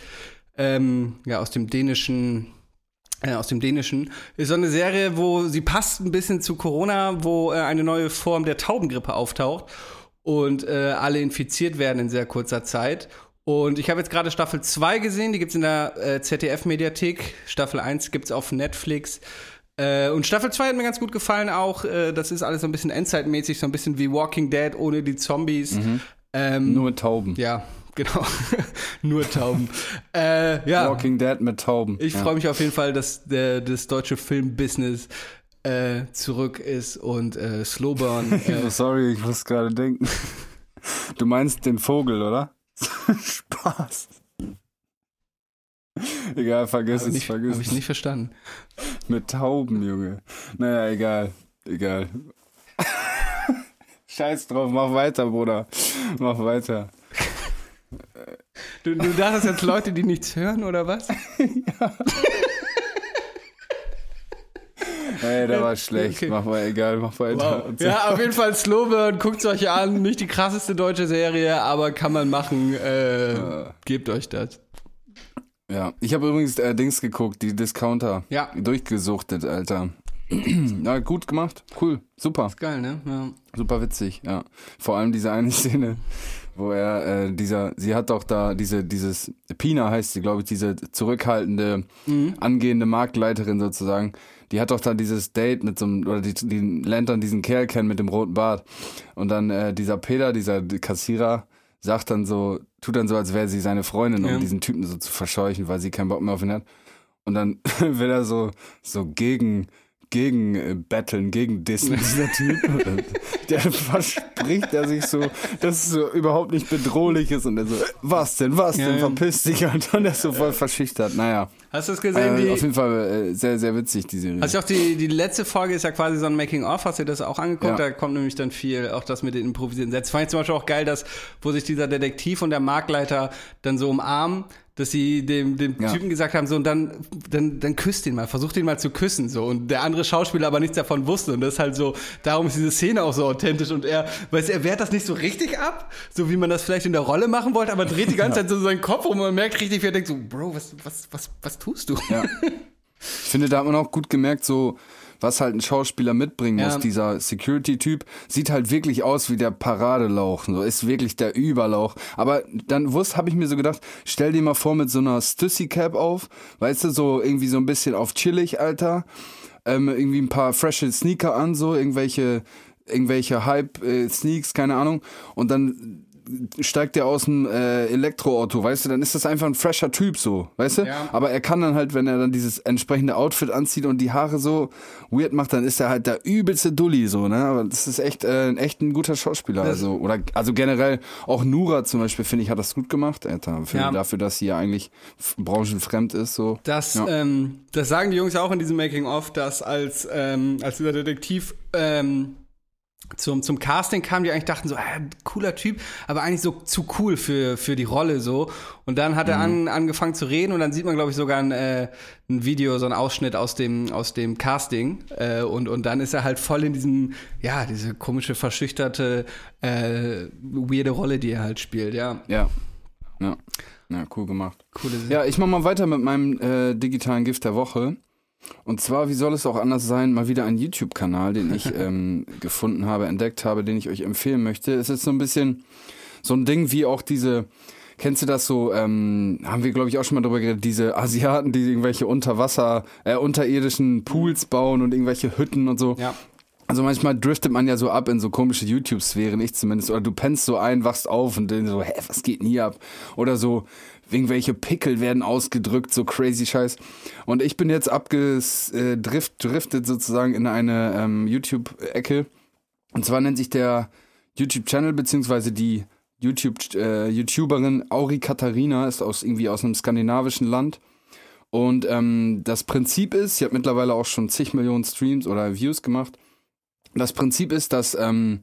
ähm, ja, aus dem dänischen äh, aus dem Dänischen, ist so eine Serie, wo sie passt ein bisschen zu Corona, wo äh, eine neue Form der Taubengrippe auftaucht und äh, alle infiziert werden in sehr kurzer Zeit. Und ich habe jetzt gerade Staffel 2 gesehen, die gibt's in der äh, ZDF-Mediathek. Staffel 1 gibt's auf Netflix. Äh, und Staffel 2 hat mir ganz gut gefallen auch. Äh, das ist alles so ein bisschen endzeitmäßig, so ein bisschen wie Walking Dead ohne die Zombies. Ähm, Nur mit Tauben. ja, *laughs* genau. Nur Tauben. äh, ja. Walking Dead mit Tauben. Ich ja. freue mich auf jeden Fall, dass der, das deutsche Filmbusiness äh, zurück ist und äh, Slowburn. *laughs* Sorry, ich muss gerade denken. Du meinst den Vogel, oder? *laughs* Spaß. Egal, vergiss habe es, ich, vergiss hab ich es. nicht verstanden. Mit Tauben, Junge. Naja, egal. Egal. *laughs* Scheiß drauf, mach weiter, Bruder. Mach weiter. Du, du dachtest jetzt Leute, die nichts hören oder was? *laughs* Ey, der war schlecht. okay. Mach mal, egal, mach weiter. Wow. Ja, auf jeden Fall Slowburn, guckt es euch an. Nicht die krasseste deutsche Serie, aber kann man machen. Äh, gebt euch das. Ja, ich habe übrigens äh, Dings geguckt, die Discounter. Ja. Durchgesuchtet, Alter. *clears throat* ja, gut gemacht. Cool. Super. Geil, ne? Ja. Super witzig, ja. Vor allem diese eine *laughs* Szene, wo er, äh, dieser, sie hat doch da diese, dieses, Pina heißt sie, glaube ich, diese zurückhaltende, angehende Marktleiterin sozusagen, die hat doch da dieses Date mit so einem, oder die, die lernt dann diesen Kerl kennen mit dem roten Bart. Und dann äh, dieser Peter, dieser Kassierer, sagt dann so, tut dann so, als wäre sie seine Freundin, um Ja. diesen Typen so zu verscheuchen, weil sie keinen Bock mehr auf ihn hat. Und dann *laughs* will er so, so gegen, gegen äh, battlen, gegen dissen, *laughs* dieser Typ. *laughs* Der verspricht er sich so, dass es so überhaupt nicht bedrohlich ist. Und er so, was denn, was Ja, denn, ja. verpiss dich. Und dann ist so voll verschüchtert. Naja, Hast du es gesehen? äh, die, auf jeden Fall äh, sehr, sehr witzig, die Serie. Hast du auch die, die letzte Folge ist ja quasi so ein Making-of, hast du dir das auch angeguckt? Ja. Da kommt nämlich dann viel, auch das mit den improvisierten Sätzen. Fand ich zum Beispiel auch geil, dass, wo sich dieser Detektiv und der Marktleiter dann so umarmen, dass sie dem, dem Ja. Typen gesagt haben, so, und dann, dann, dann küsst ihn mal, versucht ihn mal zu küssen, so. Und der andere Schauspieler aber nichts davon wusste. Und das ist halt so, darum ist diese Szene auch so authentisch. Und er, weißt du, er wehrt das nicht so richtig ab, so wie man das vielleicht in der Rolle machen wollte, aber dreht die ganze Zeit so seinen Kopf rum und man merkt richtig, wie er denkt so, Bro, was, was, was, was tust du? Ja. *laughs* Ich finde, da hat man auch gut gemerkt, so was halt ein Schauspieler mitbringen muss. Ja. Dieser Security-Typ sieht halt wirklich aus wie der Paradelauch, so ist wirklich der Überlauch. Aber dann wusste, habe ich mir so gedacht, stell dir mal vor mit so einer Stussy-Cap auf, weißt du, so irgendwie so ein bisschen auf chillig, Alter. Ähm, irgendwie ein paar frische Sneaker an, so irgendwelche irgendwelche Hype-Sneaks, keine Ahnung. Und dann steigt der aus dem äh, Elektroauto, weißt du, dann ist das einfach ein fresher Typ so, weißt du? Ja. Aber er kann dann halt, wenn er dann dieses entsprechende Outfit anzieht und die Haare so weird macht, dann ist er halt der übelste Dulli so, ne? Aber das ist echt, äh, echt ein guter Schauspieler. also, oder also generell auch Nura zum Beispiel, finde ich, hat das gut gemacht, Alter. Für, Ja. Dafür, dass sie ja eigentlich branchenfremd ist, so. Das, Ja. ähm, das sagen die Jungs auch in diesem Making-of, dass als, ähm, als dieser Detektiv ähm, zum, zum Casting kamen, die eigentlich dachten so, ah, cooler Typ, aber eigentlich so zu cool für, für die Rolle so. Und dann hat er an, angefangen zu reden und dann sieht man, glaube ich, sogar ein, äh, ein Video, so ein Ausschnitt aus dem, aus dem Casting. Äh, und, und dann ist er halt voll in diesem, ja, diese komische, verschüchterte, äh, weirde Rolle, die er halt spielt, ja. Ja. Ja. Ja, cool gemacht. Coole Sache. Ja, ich mach mal weiter mit meinem äh, digitalen Gift der Woche. Und zwar, wie soll es auch anders sein, mal wieder ein YouTube-Kanal, den ich *laughs* ähm, gefunden habe, entdeckt habe, den ich euch empfehlen möchte. Es ist so ein bisschen so ein Ding wie auch diese, kennst du das so, ähm, haben wir glaube ich auch schon mal drüber geredet, diese Asiaten, die irgendwelche Unterwasser, äh, unterirdischen Pools bauen und irgendwelche Hütten und so. Ja. Also manchmal driftet man ja so ab in so komische YouTube-Sphären, ich zumindest. Oder du pennst so ein, wachst auf und dann so, hä, was geht denn hier ab? Oder so, irgendwelche Pickel werden ausgedrückt, so crazy Scheiß. Und ich bin jetzt abgedriftet sozusagen in eine ähm, YouTube-Ecke. Und zwar nennt sich der YouTube-Channel, beziehungsweise die YouTube, äh, YouTuberin Auri Katharina, ist aus irgendwie aus einem skandinavischen Land. Und ähm, das Prinzip ist, sie hat mittlerweile auch schon zig Millionen Streams oder Views gemacht. Das Prinzip ist, dass ähm,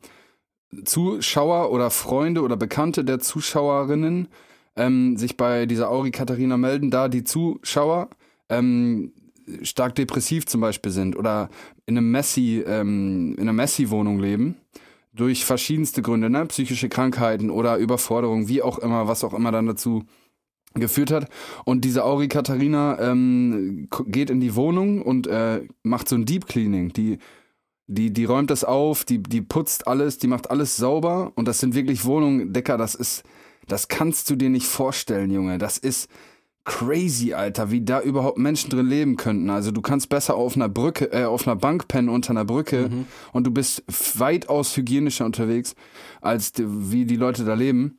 Zuschauer oder Freunde oder Bekannte der Zuschauerinnen ähm, sich bei dieser Auri Katharina melden, da die Zuschauer ähm, stark depressiv zum Beispiel sind oder in einem Messi, ähm, in einer Messi-Wohnung leben. Durch verschiedenste Gründe, ne? Psychische Krankheiten oder Überforderung, wie auch immer, was auch immer dann dazu geführt hat. Und diese Auri Katharina ähm, geht in die Wohnung und äh, macht so ein Deep Cleaning. Die, die, die räumt das auf, die, die putzt alles, die macht alles sauber. Und das sind wirklich Wohnungen, Decker, das ist, das kannst du dir nicht vorstellen, Junge. Das ist crazy, Alter, wie da überhaupt Menschen drin leben könnten. Also du kannst besser auf einer Brücke, äh, auf einer Bank pennen unter einer Brücke und du bist weitaus hygienischer unterwegs, als wie die Leute da leben.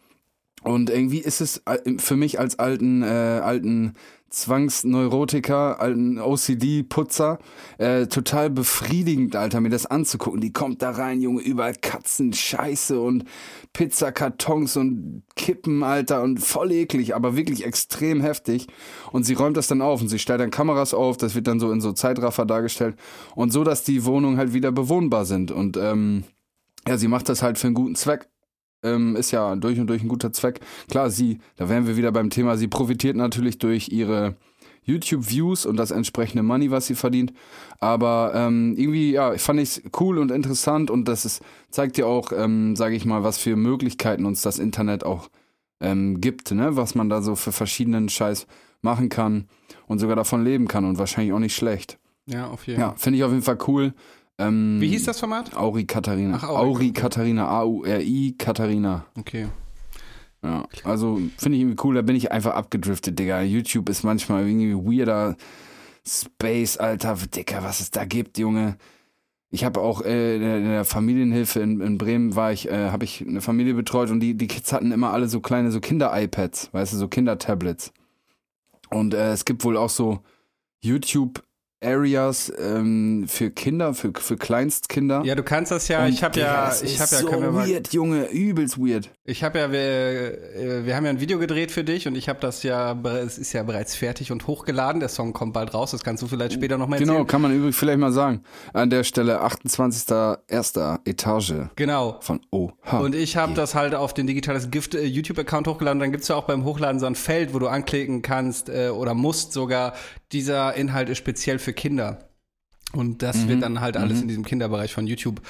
Und irgendwie ist es äh, für mich als alten, äh, alten Zwangsneurotiker, alten OCD-Putzer, äh, total befriedigend, Alter, mir das anzugucken. Die kommt da rein, Junge, überall Katzen, Scheiße und Pizzakartons und Kippen, Alter, und voll eklig, aber wirklich extrem heftig. Und sie räumt das dann auf und sie stellt dann Kameras auf, das wird dann so in so Zeitraffer dargestellt. Und so, dass die Wohnungen halt wieder bewohnbar sind. Und ähm, ja, sie macht das halt für einen guten Zweck ähm, ist ja durch und durch ein guter Zweck. Klar, sie, da wären wir wieder beim Thema, sie profitiert natürlich durch ihre YouTube-Views und das entsprechende Money, was sie verdient. Aber ähm, irgendwie, ja, fand ich es cool und interessant und das ist, zeigt ja auch, ähm, sage ich mal, was für Möglichkeiten uns das Internet auch ähm, gibt, ne? was man da so für verschiedenen Scheiß machen kann und sogar davon leben kann und wahrscheinlich auch nicht schlecht. Ja, auf jeden Ja, Fall. finde ich auf jeden Fall cool. Ähm, Wie hieß das Format? Auri Katharina. Ach, Auri. Auri Katharina, A-U-R-I Katharina. Okay. Ja, also finde ich irgendwie cool, da bin ich einfach abgedriftet, Digga. YouTube ist manchmal irgendwie weirder Space, Alter. Digga, was es da gibt, Junge. Ich habe auch äh, in der- Familienhilfe in, in Bremen war ich, äh, habe ich eine Familie betreut und die, die Kids hatten immer alle so kleine so Kinder-iPads, weißt du, so Kinder-Tablets. Und äh, es gibt wohl auch so YouTube Areas ähm, für Kinder, für, für Kleinstkinder. Ja, du kannst das ja, Und, ich habe ja, ich habe ja, so können wir mal, weird, Junge, übelst weird. ich habe ja, wir, äh, wir haben ja ein Video gedreht für dich und ich habe das ja, es ist ja bereits fertig und hochgeladen. Der Song kommt bald raus, das kannst du vielleicht später nochmal Genau, erzählen. kann man übrigens vielleicht mal sagen. An der Stelle 28.01. Etage Genau. von OH. Und ich habe das halt auf den digitales Gift äh, YouTube-Account hochgeladen. Dann gibt's ja auch beim Hochladen so ein Feld, wo du anklicken kannst äh, oder musst sogar, dieser Inhalt ist speziell für Kinder. Und das wird dann halt alles in diesem Kinderbereich von YouTube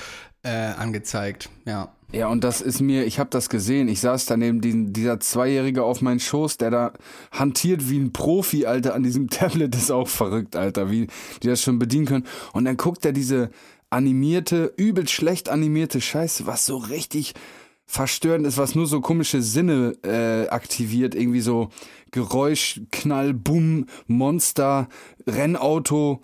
äh, angezeigt. Ja. Ja, und das ist mir, ich habe das gesehen. Ich saß da neben diesen, dieser Zweijährige auf meinen Schoß, der da hantiert wie ein Profi, Alter, an diesem *laughs* Tablet ist auch verrückt, Alter, wie die das schon bedienen können. Und dann guckt er diese animierte, übel schlecht animierte Scheiße, was so richtig verstörend ist, was nur so komische Sinne äh, aktiviert, irgendwie so Geräusch, Knall, Bumm, Monster, Rennauto,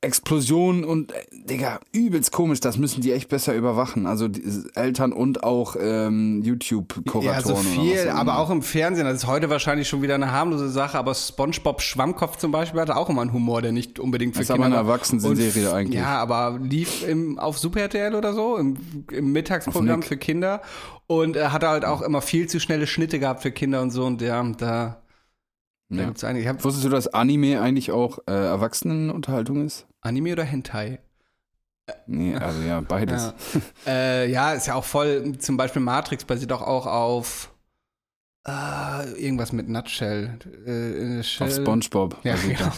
Explosion und äh, Digga, übelst komisch, das müssen die echt besser überwachen. Also die Eltern und auch ähm, YouTube-Kuratoren. Ja, so viel, aber auch im Fernsehen. Das ist heute wahrscheinlich schon wieder eine harmlose Sache, aber SpongeBob Schwammkopf zum Beispiel hatte auch immer einen Humor, der nicht unbedingt für Das ist aber Kinder eine. Erwachsenenserie eigentlich. Ja, aber lief im, auf Super RTL oder so, im, im Mittagsprogramm für Kinder. Und er hatte halt auch immer viel zu schnelle Schnitte gehabt für Kinder und so. Und ja, da, da Ja. gibt's einige. Hab Wusstest du, dass Anime eigentlich auch äh, Erwachsenenunterhaltung ist? Anime oder Hentai? Nee, also ja, beides. Ja. äh, ja, ist ja auch voll, zum Beispiel Matrix basiert auch, auch auf äh, irgendwas mit Nutshell. Äh, auf Spongebob. Ja, genau.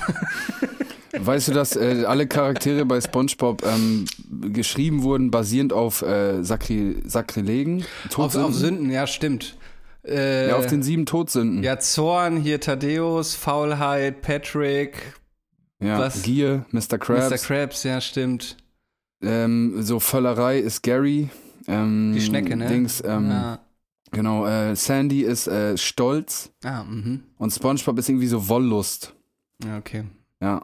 Weißt du, dass äh, alle Charaktere bei SpongeBob ähm, geschrieben wurden, basierend auf äh, Sakri Sakrilegen? Auf, auf Sünden, ja, stimmt. Äh, ja, auf den sieben Todsünden. Ja, Zorn, hier Thaddeus, Faulheit, Patrick. Ja, was? Gier, Mr. Krabs. Mr. Krabs, ja, stimmt. Ähm, so Völlerei ist Gary. Ähm, Die Schnecke, ne? Dings, ähm, ja. Genau, äh, Sandy ist äh, Stolz. Ah, mhm. Und SpongeBob ist irgendwie so Wollust. Ja, okay. Ja.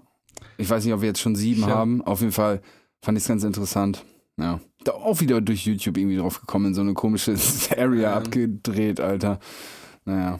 Ich weiß nicht, ob wir jetzt schon sieben ja. haben. Auf jeden Fall fand ich es ganz interessant. Ja. Da auch wieder durch YouTube irgendwie drauf gekommen, in so eine komische *laughs* Area abgedreht, Alter. Naja.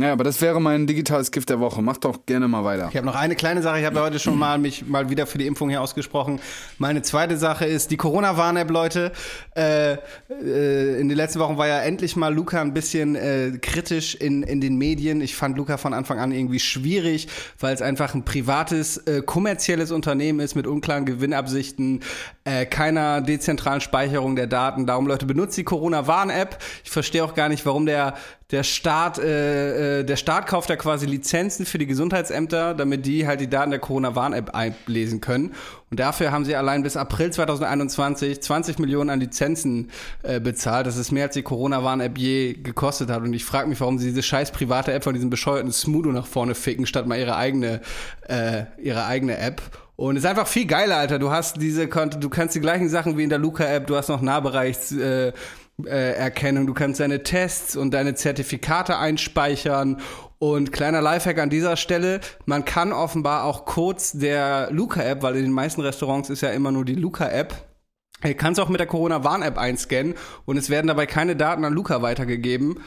Ja, aber das wäre mein digitales Gift der Woche. Mach doch gerne mal weiter. Ich habe noch eine kleine Sache. Ich habe ja heute schon mal mich mal wieder für die Impfung hier ausgesprochen. Meine zweite Sache ist die Corona-Warn-App, Leute. Äh, äh, in den letzten Wochen war ja endlich mal Luca ein bisschen äh, kritisch in, in den Medien. Ich fand Luca von Anfang an irgendwie schwierig, weil es einfach ein privates, äh, kommerzielles Unternehmen ist mit unklaren Gewinnabsichten, äh, keiner dezentralen Speicherung der Daten. Darum, Leute, benutzt die Corona-Warn-App. Ich verstehe auch gar nicht, warum der der Staat, äh, der Staat kauft ja quasi Lizenzen für die Gesundheitsämter, damit die halt die Daten der Corona-Warn-App einlesen können. Und dafür haben sie allein bis April 2021 20 Millionen an Lizenzen äh, bezahlt. Das ist mehr als die Corona-Warn-App je gekostet hat. Und ich frage mich, warum sie diese scheiß private App von diesem bescheuerten Smudo nach vorne ficken, statt mal ihre eigene, äh, ihre eigene App. Und es ist einfach viel geiler, Alter. Du hast diese, du kannst die gleichen Sachen wie in der Luca-App, du hast noch Nahbereichs, äh, Erkennung, du kannst deine Tests und deine Zertifikate einspeichern. Und kleiner Lifehack an dieser Stelle, man kann offenbar auch Codes der Luca-App, weil in den meisten Restaurants ist ja immer nur die Luca-App, kannst auch mit der Corona-Warn-App einscannen und es werden dabei keine Daten an Luca weitergegeben.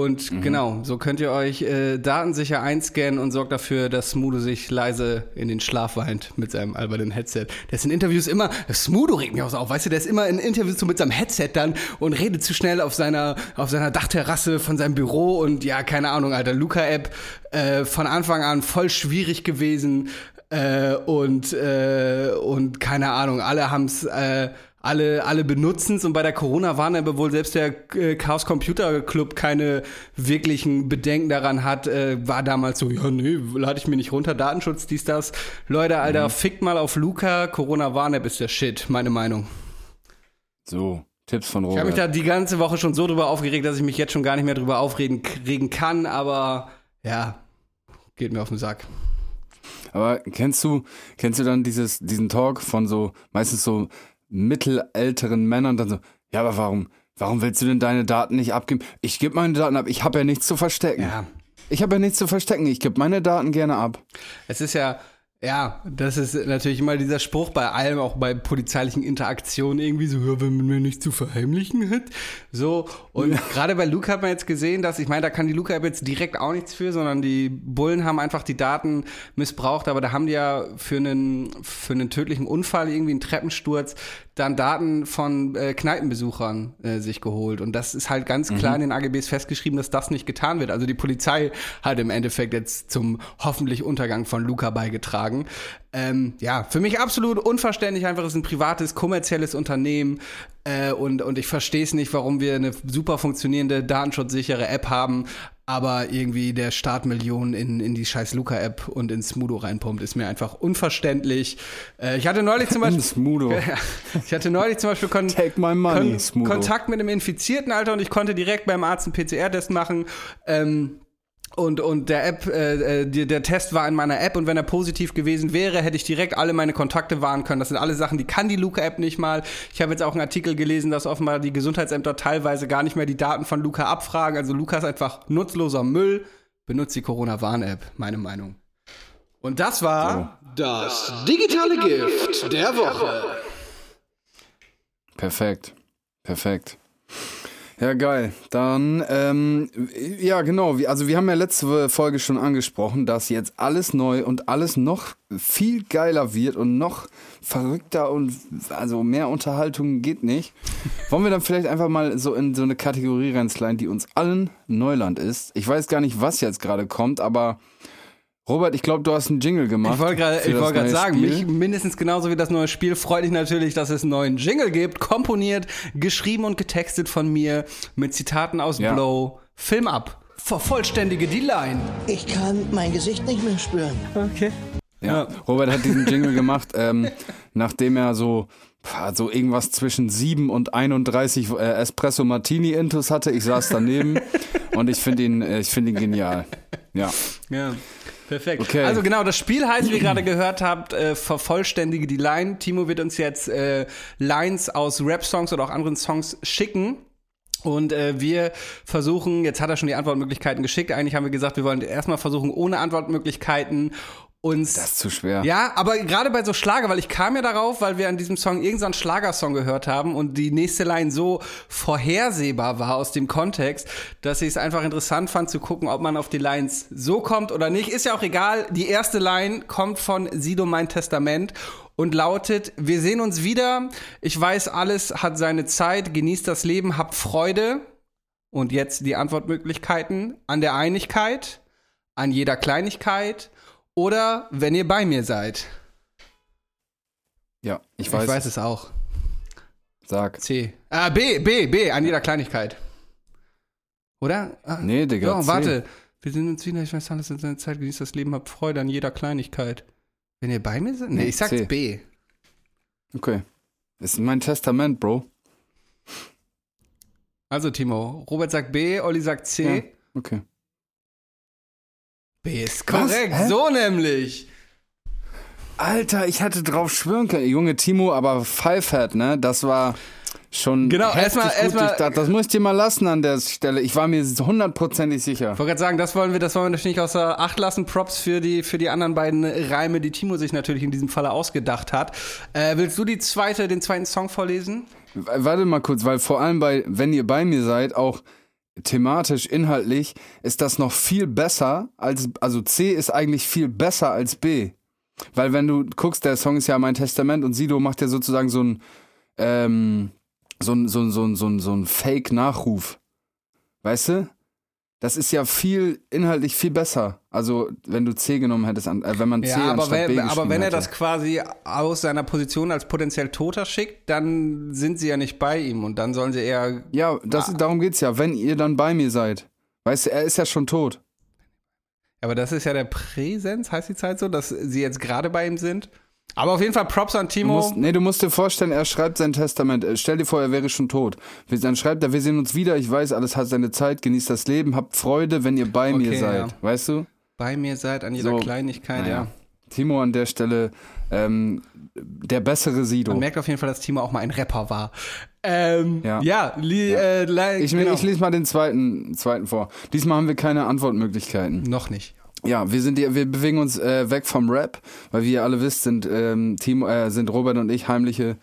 Und mhm. genau, so könnt ihr euch äh, datensicher einscannen und sorgt dafür, dass Smudo sich leise in den Schlaf weint mit seinem albernen Headset. Der ist in Interviews immer, Smudo regt mich auch so auf, weißt du, der ist immer in Interviews so mit seinem Headset dann und redet zu schnell auf seiner, auf seiner Dachterrasse von seinem Büro und ja, keine Ahnung, Alter, Luca-App äh, von Anfang an voll schwierig gewesen äh, und, äh, und keine Ahnung, alle haben's äh, alle, alle benutzen es und bei der Corona waren aber wohl selbst der äh, Chaos Computer Club keine wirklichen Bedenken daran hat, äh, war damals so, ja, nee, lade ich mir nicht runter, Datenschutz, dies, das. Leute, Alter, mhm. fickt mal auf Luca, Corona Warn-App ist der Shit, meine Meinung. So, Tipps von Robert. Ich habe mich da die ganze Woche schon so drüber aufgeregt, dass ich mich jetzt schon gar nicht mehr drüber aufregen regen kann, aber ja, geht mir auf den Sack. Aber kennst du, kennst du dann dieses, diesen Talk von so, meistens so mittelälteren Männern dann so, ja, aber warum, warum willst du denn deine Daten nicht abgeben? Ich gebe meine Daten ab, ich habe ja nichts zu verstecken. Ja. Ich habe ja nichts zu verstecken, ich gebe meine Daten gerne ab. Es ist ja, ja, das ist natürlich immer dieser Spruch bei allem, auch bei polizeilichen Interaktionen irgendwie so, ja, wenn man mir nichts zu verheimlichen hat. So, und ja. gerade bei Luke hat man jetzt gesehen, dass, ich meine, da kann die Luca-App jetzt direkt auch nichts für, sondern die Bullen haben einfach die Daten missbraucht, aber da haben die ja für einen, für einen tödlichen Unfall, irgendwie einen Treppensturz, dann Daten von äh, Kneipenbesuchern äh, sich geholt. Und das ist halt ganz klar mhm. in den AGBs festgeschrieben, dass das nicht getan wird. Also die Polizei hat im Endeffekt jetzt zum hoffentlich Untergang von Luca beigetragen. Ähm, ja, für mich absolut unverständlich. Einfach, es ist ein privates, kommerzielles Unternehmen. Äh, und, und ich verstehe es nicht, warum wir eine super funktionierende, datenschutzsichere App haben, aber irgendwie der Staat Millionen in, in die scheiß Luca-App und in Smudo reinpumpt, ist mir einfach unverständlich. Äh, ich hatte neulich zum *laughs* Beispiel. Smudo. *laughs* ich hatte neulich zum Beispiel Kon money, Kon Kontakt mit einem Infizierten, Alter, und ich konnte direkt beim Arzt einen PCR-Test machen. Ähm, und, und der App, äh, der, der Test war in meiner App und wenn er positiv gewesen wäre, hätte ich direkt alle meine Kontakte wahren können. Das sind alle Sachen, die kann die Luca-App nicht mal. Ich habe jetzt auch einen Artikel gelesen, dass offenbar die Gesundheitsämter teilweise gar nicht mehr die Daten von Luca abfragen. Also Luca ist einfach nutzloser Müll. Benutzt die Corona-Warn-App, meine Meinung. Und das war so. das digitale Gift der Woche. Perfekt. Perfekt. Ja, geil. Dann, ähm, ja, genau. Also, wir haben ja letzte Folge schon angesprochen, dass jetzt alles neu und alles noch viel geiler wird und noch verrückter und also mehr Unterhaltung geht nicht. *laughs* Wollen wir dann vielleicht einfach mal so in so eine Kategorie reinsliden, die uns allen Neuland ist? Ich weiß gar nicht, was jetzt gerade kommt, aber Robert, ich glaube, du hast einen Jingle gemacht. Ich wollte gerade neue sagen, Spiel. mich mindestens genauso wie das neue Spiel freut mich natürlich, dass es einen neuen Jingle gibt, komponiert, geschrieben und getextet von mir mit Zitaten aus Ja. Blow. Film ab. Vervollständige die Line. Ich kann mein Gesicht nicht mehr spüren. Ja. Robert hat diesen Jingle *laughs* gemacht, ähm, nachdem er so, so irgendwas zwischen 7 und 31 äh, Espresso Martini Intus hatte. Ich saß daneben *laughs* und ich finde ihn, äh, ich finde ihn genial. Ja. Ja. Perfekt. Okay. Also genau, das Spiel heißt, wie ihr gerade gehört habt, äh, vervollständige die Line. Timo wird uns jetzt äh, Lines aus Rap-Songs oder auch anderen Songs schicken. Und äh, wir versuchen, jetzt hat er schon die Antwortmöglichkeiten geschickt. Eigentlich haben wir gesagt, wir wollen erstmal versuchen, ohne Antwortmöglichkeiten uns Das ist zu schwer. ja, aber gerade bei so Schlager, weil ich kam ja darauf, weil wir an diesem Song irgendeinen Schlagersong gehört haben und die nächste Line so vorhersehbar war aus dem Kontext, dass ich es einfach interessant fand zu gucken, ob man auf die Lines so kommt oder nicht. Ist ja auch egal. Die erste Line kommt von Sido Mein Testament und lautet, wir sehen uns wieder. Ich weiß, alles hat seine Zeit. Genießt das Leben, habt Freude. Und jetzt die Antwortmöglichkeiten an der Einigkeit, an jeder Kleinigkeit oder wenn ihr bei mir seid. Ja, ich weiß. ich weiß es auch. Sag. C. Ah, B, B, B, an jeder Kleinigkeit. Oder? Ah, Nee, Digga. C. warte. Wir sind uns wieder, ich weiß alles in seiner Zeit, genießt das Leben, habt Freude an jeder Kleinigkeit. Wenn ihr bei mir seid? Nee, Nee, ich sag's C. B. Okay. Das ist mein Testament, Bro. Also, Timo, Robert sagt B, Olli sagt C. Ja. Okay. B ist Was? korrekt, Hä? so nämlich. Alter, ich hätte drauf schwören können. Junge Timo, aber Pfeifert, ne? Das war schon. Genau, erstmal- erstmal- durchdacht. Das muss ich dir mal lassen an der Stelle. Ich war mir hundertprozentig sicher. Ich wollte gerade sagen, das wollen wir, das wollen wir natürlich nicht außer Acht lassen. Props für die, für die anderen beiden Reime, die Timo sich natürlich in diesem Falle ausgedacht hat. Äh, willst du die zweite, den zweiten Song vorlesen? Warte mal kurz, weil vor allem bei, wenn ihr bei mir seid, auch thematisch, inhaltlich, ist das noch viel besser als, also C ist eigentlich viel besser als B. Weil wenn du guckst, der Song ist ja mein Testament und Sido macht ja sozusagen so ein, ähm, so ein, so ein, so ein, so ein, so ein Fake-Nachruf. Weißt du? Das ist ja viel, inhaltlich viel besser. Also, wenn du C genommen hättest, an, äh, wenn man C Ja, aber anstatt wenn, B aber wenn er hätte. das quasi aus seiner Position als potenziell Toter schickt, dann sind sie ja nicht bei ihm und dann sollen sie eher. Ja, das, darum geht's ja. Wenn ihr dann bei mir seid. Weißt du, er ist ja schon tot. Aber das ist ja der Präsenz, heißt die Zeit so, dass sie jetzt gerade bei ihm sind. Aber auf jeden Fall Props an Du Timo. musst, nee, du musst dir vorstellen, er schreibt sein Testament. Äh, Stell dir vor, er wäre schon tot. Dann schreibt er, wir sehen uns wieder, ich weiß, alles hat seine Zeit, genießt das Leben, habt Freude, wenn ihr bei mir Okay, seid. ja. Weißt du? bei mir seid an jeder So, Kleinigkeit, naja. ja. Timo an der Stelle, ähm, der bessere Sido. Man merkt auf jeden Fall, dass Timo auch mal ein Rapper war. Ähm, ja, Ja. li, Äh, li, Ich, genau. ich lese mal den zweiten, zweiten vor. Diesmal haben wir keine Antwortmöglichkeiten. noch nicht. Ja, wir sind hier, wir bewegen uns äh, weg vom Rap, weil wie ihr alle wisst, sind ähm, Timo, äh, sind Robert und ich heimliche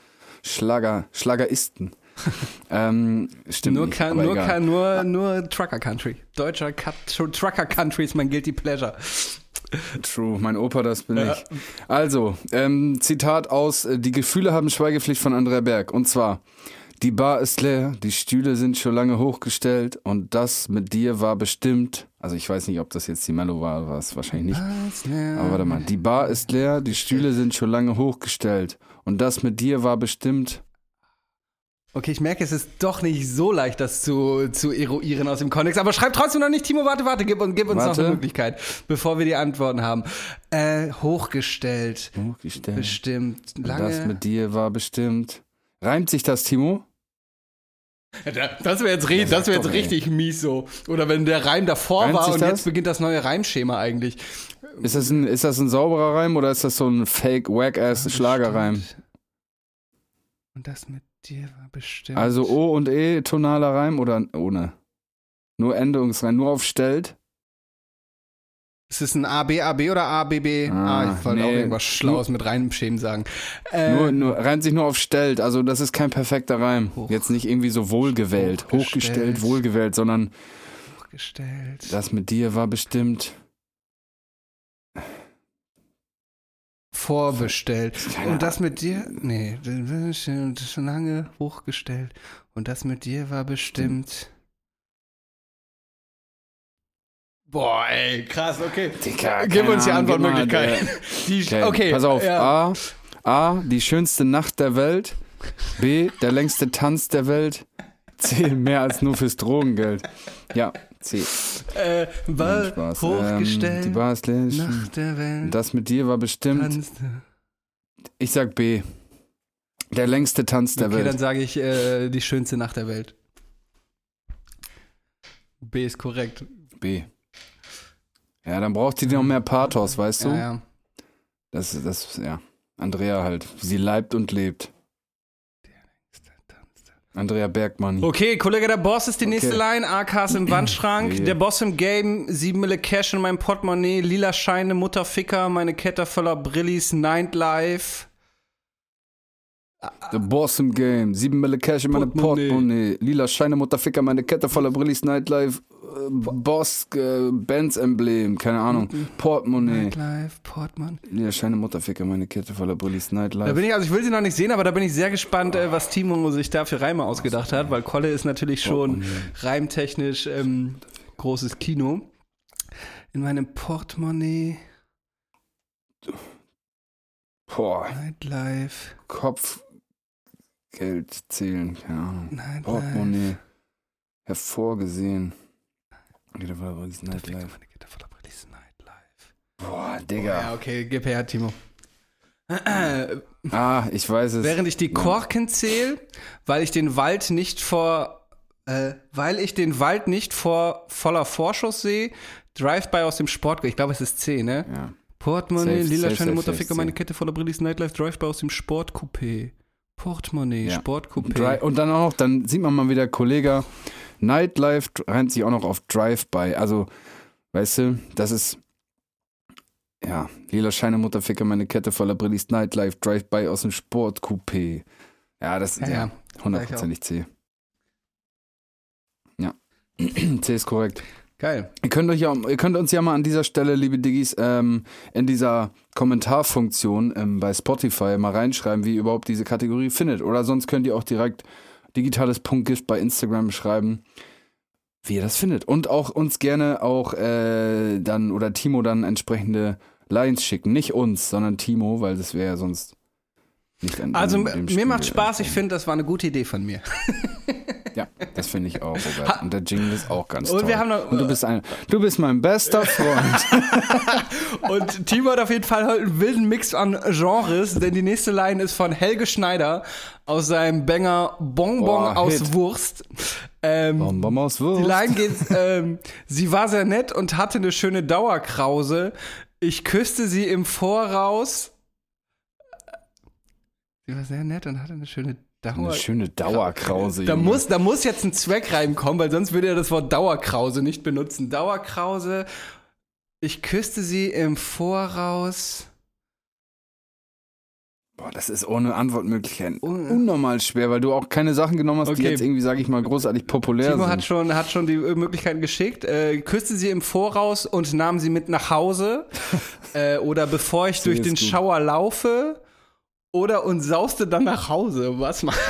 Schlager, Schlageristen. *laughs* ähm, stimmt Nur, nicht, kann, nur, egal. kann, nur, nur Trucker Country. Deutscher Cut, Trucker Country ist mein Guilty Pleasure. True, mein Opa, das bin Ja. ich. Also, ähm, Zitat aus äh, Die Gefühle haben Schweigepflicht von Andrea Berg. Und zwar, die Bar ist leer, die Stühle sind schon lange hochgestellt und das mit dir war bestimmt. Also ich weiß nicht, ob das jetzt die Mello war, war es wahrscheinlich nicht. Aber warte mal, die Bar ist leer, die Stühle sind schon lange hochgestellt und das mit dir war bestimmt. Okay, ich merke, es ist doch nicht so leicht, das zu, zu eruieren aus dem Kontext. Aber schreib trotzdem noch nicht, Timo, warte, warte, gib, uns- gib uns noch Warte. eine Möglichkeit, bevor wir die Antworten haben. Äh, hochgestellt, Hochgestellt. bestimmt, Und lange. das mit dir war bestimmt. Reimt sich das, Timo? Das wäre jetzt, Ja, das wär jetzt doch, ey. richtig mies so. Oder wenn der Reim davor Reimt war und das? jetzt beginnt das neue Reimschema eigentlich. Ist das ein, ist das ein sauberer Reim oder ist das so ein fake, wack-ass Schlagerreim? Und das mit dir war bestimmt. Also O und E, tonaler Reim oder ohne? Nur Endungsreim, nur auf stellt? Ist es ein AB, AB oder ABB? Ah, Ah, ich wollte auch nee. irgendwas Schlaues mit Reimschemen sagen. Äh, Nur, nur, reimt sich nur auf stellt, also das ist kein perfekter Reim. Hoch- Jetzt nicht irgendwie so wohlgewählt, Hochgestellt. hochgestellt, wohlgewählt, sondern hochgestellt. das mit dir war bestimmt. vorbestellt. Und das mit dir, nee, das ist schon lange hochgestellt. Und das mit dir war bestimmt. Boah, ey, krass, okay. Digga, Gib uns die Antwortmöglichkeiten. *laughs* Die, Okay, okay, pass auf. Ja. A, A, die schönste Nacht der Welt. B, der längste Tanz der Welt. C, mehr als nur fürs Drogengeld. Ja, C. Äh, Nein, war Spaß. hochgestellt. Ähm, die Bar ist leer. nach der Welt. Das mit dir war bestimmt. tanzte. Ich sag B. Der längste Tanz der Okay, Welt. dann sage ich äh, die schönste Nacht der Welt. B ist korrekt. B. Ja, dann braucht die noch mehr Pathos, weißt du? Ja, ja. Das, das, ja. Andrea halt. Sie leibt und lebt. Andrea Bergmann. Okay, Kollege, der Boss ist die nächste Okay. Line. AKs im Wandschrank. Yeah. Der Boss im Game. 7 Mille Cash in meinem Portemonnaie. Lila Scheine, Mutterficker. Meine Kette voller Brillis. Nightlife. The Boss im Game. Sieben Mille Cash in meine Portemonnaie. Lila Scheine, Mutterficker, meine Kette voller Brillis, Nightlife, äh, Boss, äh, Benz-Emblem, keine Ahnung. Portemonnaie. Nightlife, Portemonnaie. Lila Scheine, Mutterficker, meine Kette voller Brillis, Da Nightlife. bin ich, also ich will sie noch nicht sehen, aber da bin ich sehr gespannt, äh, was Timo sich da für Reime ausgedacht hat, weil Kolle ist natürlich schon reimtechnisch ähm, großes Kino. In meinem Portemonnaie, Boah, Nightlife, Kopfgeld zählen, keine Ahnung. Nightlife. Portemonnaie. Hervorgesehen. Voller Brillis, Ficker, Nightlife. Kette voller Brillis, Nightlife. Boah, Ja, Digga. okay, gib her, Timo. Ah, ich weiß es. Während ich die Korken zähle, weil ich den Wald nicht vor, äh, weil ich den Wald nicht vor voller Vorschuss sehe, Drive-by aus dem Sport, ich glaube, es ist C, ne? Ja. Portemonnaie, Safe, lila safe, Scheine, Mutterficker, meine. Kette voller Brillis, Nightlife, Drive-by aus dem Sportcoupé. Portemonnaie, Ja. Sportcoupé. Und dann auch noch, dann sieht man mal wieder, Kollege, Nightlife rennt sich auch noch auf Drive-by. Also, weißt du, das ist, ja, lila Scheine, Mutterficker, meine Kette voller Brillis, Nightlife, Drive-by aus dem Sportcoupé. Ja, das ist ja, ja. hundertprozentig C. Ja, *clears throat* C ist korrekt. Geil. Ihr könnt, euch ja, ihr könnt uns ja mal an dieser Stelle, liebe Diggis, ähm, in dieser Kommentarfunktion ähm, bei Spotify mal reinschreiben, wie ihr überhaupt diese Kategorie findet. Oder sonst könnt ihr auch direkt digitales Punktgift bei Instagram schreiben, wie ihr das findet. Und auch uns gerne auch äh, dann oder Timo dann entsprechende Lines schicken. Nicht uns, sondern Timo, weil das wäre ja sonst nicht an Also mir Spiel macht Spaß, ich finde, das war eine gute Idee von mir. *laughs* Ja, das finde ich auch, Robert. Und der Jingle ist auch ganz Und toll. wir haben noch- Und du bist ein, du bist mein bester Freund. *laughs* Und Timo hat auf jeden Fall heute einen wilden Mix an Genres, denn die nächste Line ist von Helge Schneider aus seinem Banger Bonbon Boah, aus Hit. Wurst. Ähm, Bonbon aus Die Wurst. Line geht, ähm, sie war sehr nett und hatte eine schöne Dauerkrause. Ich küsste sie im Voraus. Sie war sehr nett und hatte eine schöne Dauer. Eine schöne Dauerkrause. Da muss, da muss jetzt ein Zweckreim kommen, weil sonst würde er das Wort Dauerkrause nicht benutzen. Dauerkrause. Ich küsste sie im Voraus. Boah, das ist ohne Antwortmöglichkeit Un- unnormal schwer, weil du auch keine Sachen genommen hast, die Okay. jetzt irgendwie, sag ich mal, großartig populär Timo sind. hat schon, hat schon die Möglichkeiten geschickt. Äh, küsste sie im Voraus und nahm sie mit nach Hause. *laughs* äh, oder bevor ich durch den gut. Schauer laufe. Oder und sauste dann nach Hause. Was macht. *laughs*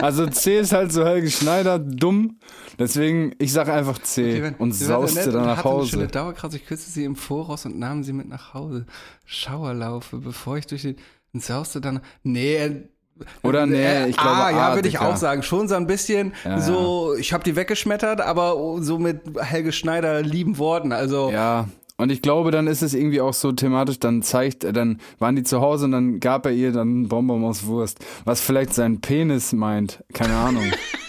Also C ist halt so Helge Schneider, dumm. Deswegen, ich sage einfach C und Sie war sehr sauste dann und nach hatte eine schöne Hause. Dauerkrause. Ich küsste sie im Voraus und nahm sie mit nach Hause. Schauerlaufe, bevor ich durch den. Und sauste dann. Nee, äh, Oder nee, ich glaube Ah, ja, A, würde ich auch sagen. Schon so ein bisschen Ja, so, ich habe die weggeschmettert, aber so mit Helge Schneider lieben Worten. Also, Ja, und ich glaube, dann ist es irgendwie auch so thematisch, dann zeigt, dann waren die zu Hause und dann gab er ihr dann Bonbon aus Wurst, was vielleicht sein Penis meint. Keine Ahnung. *laughs*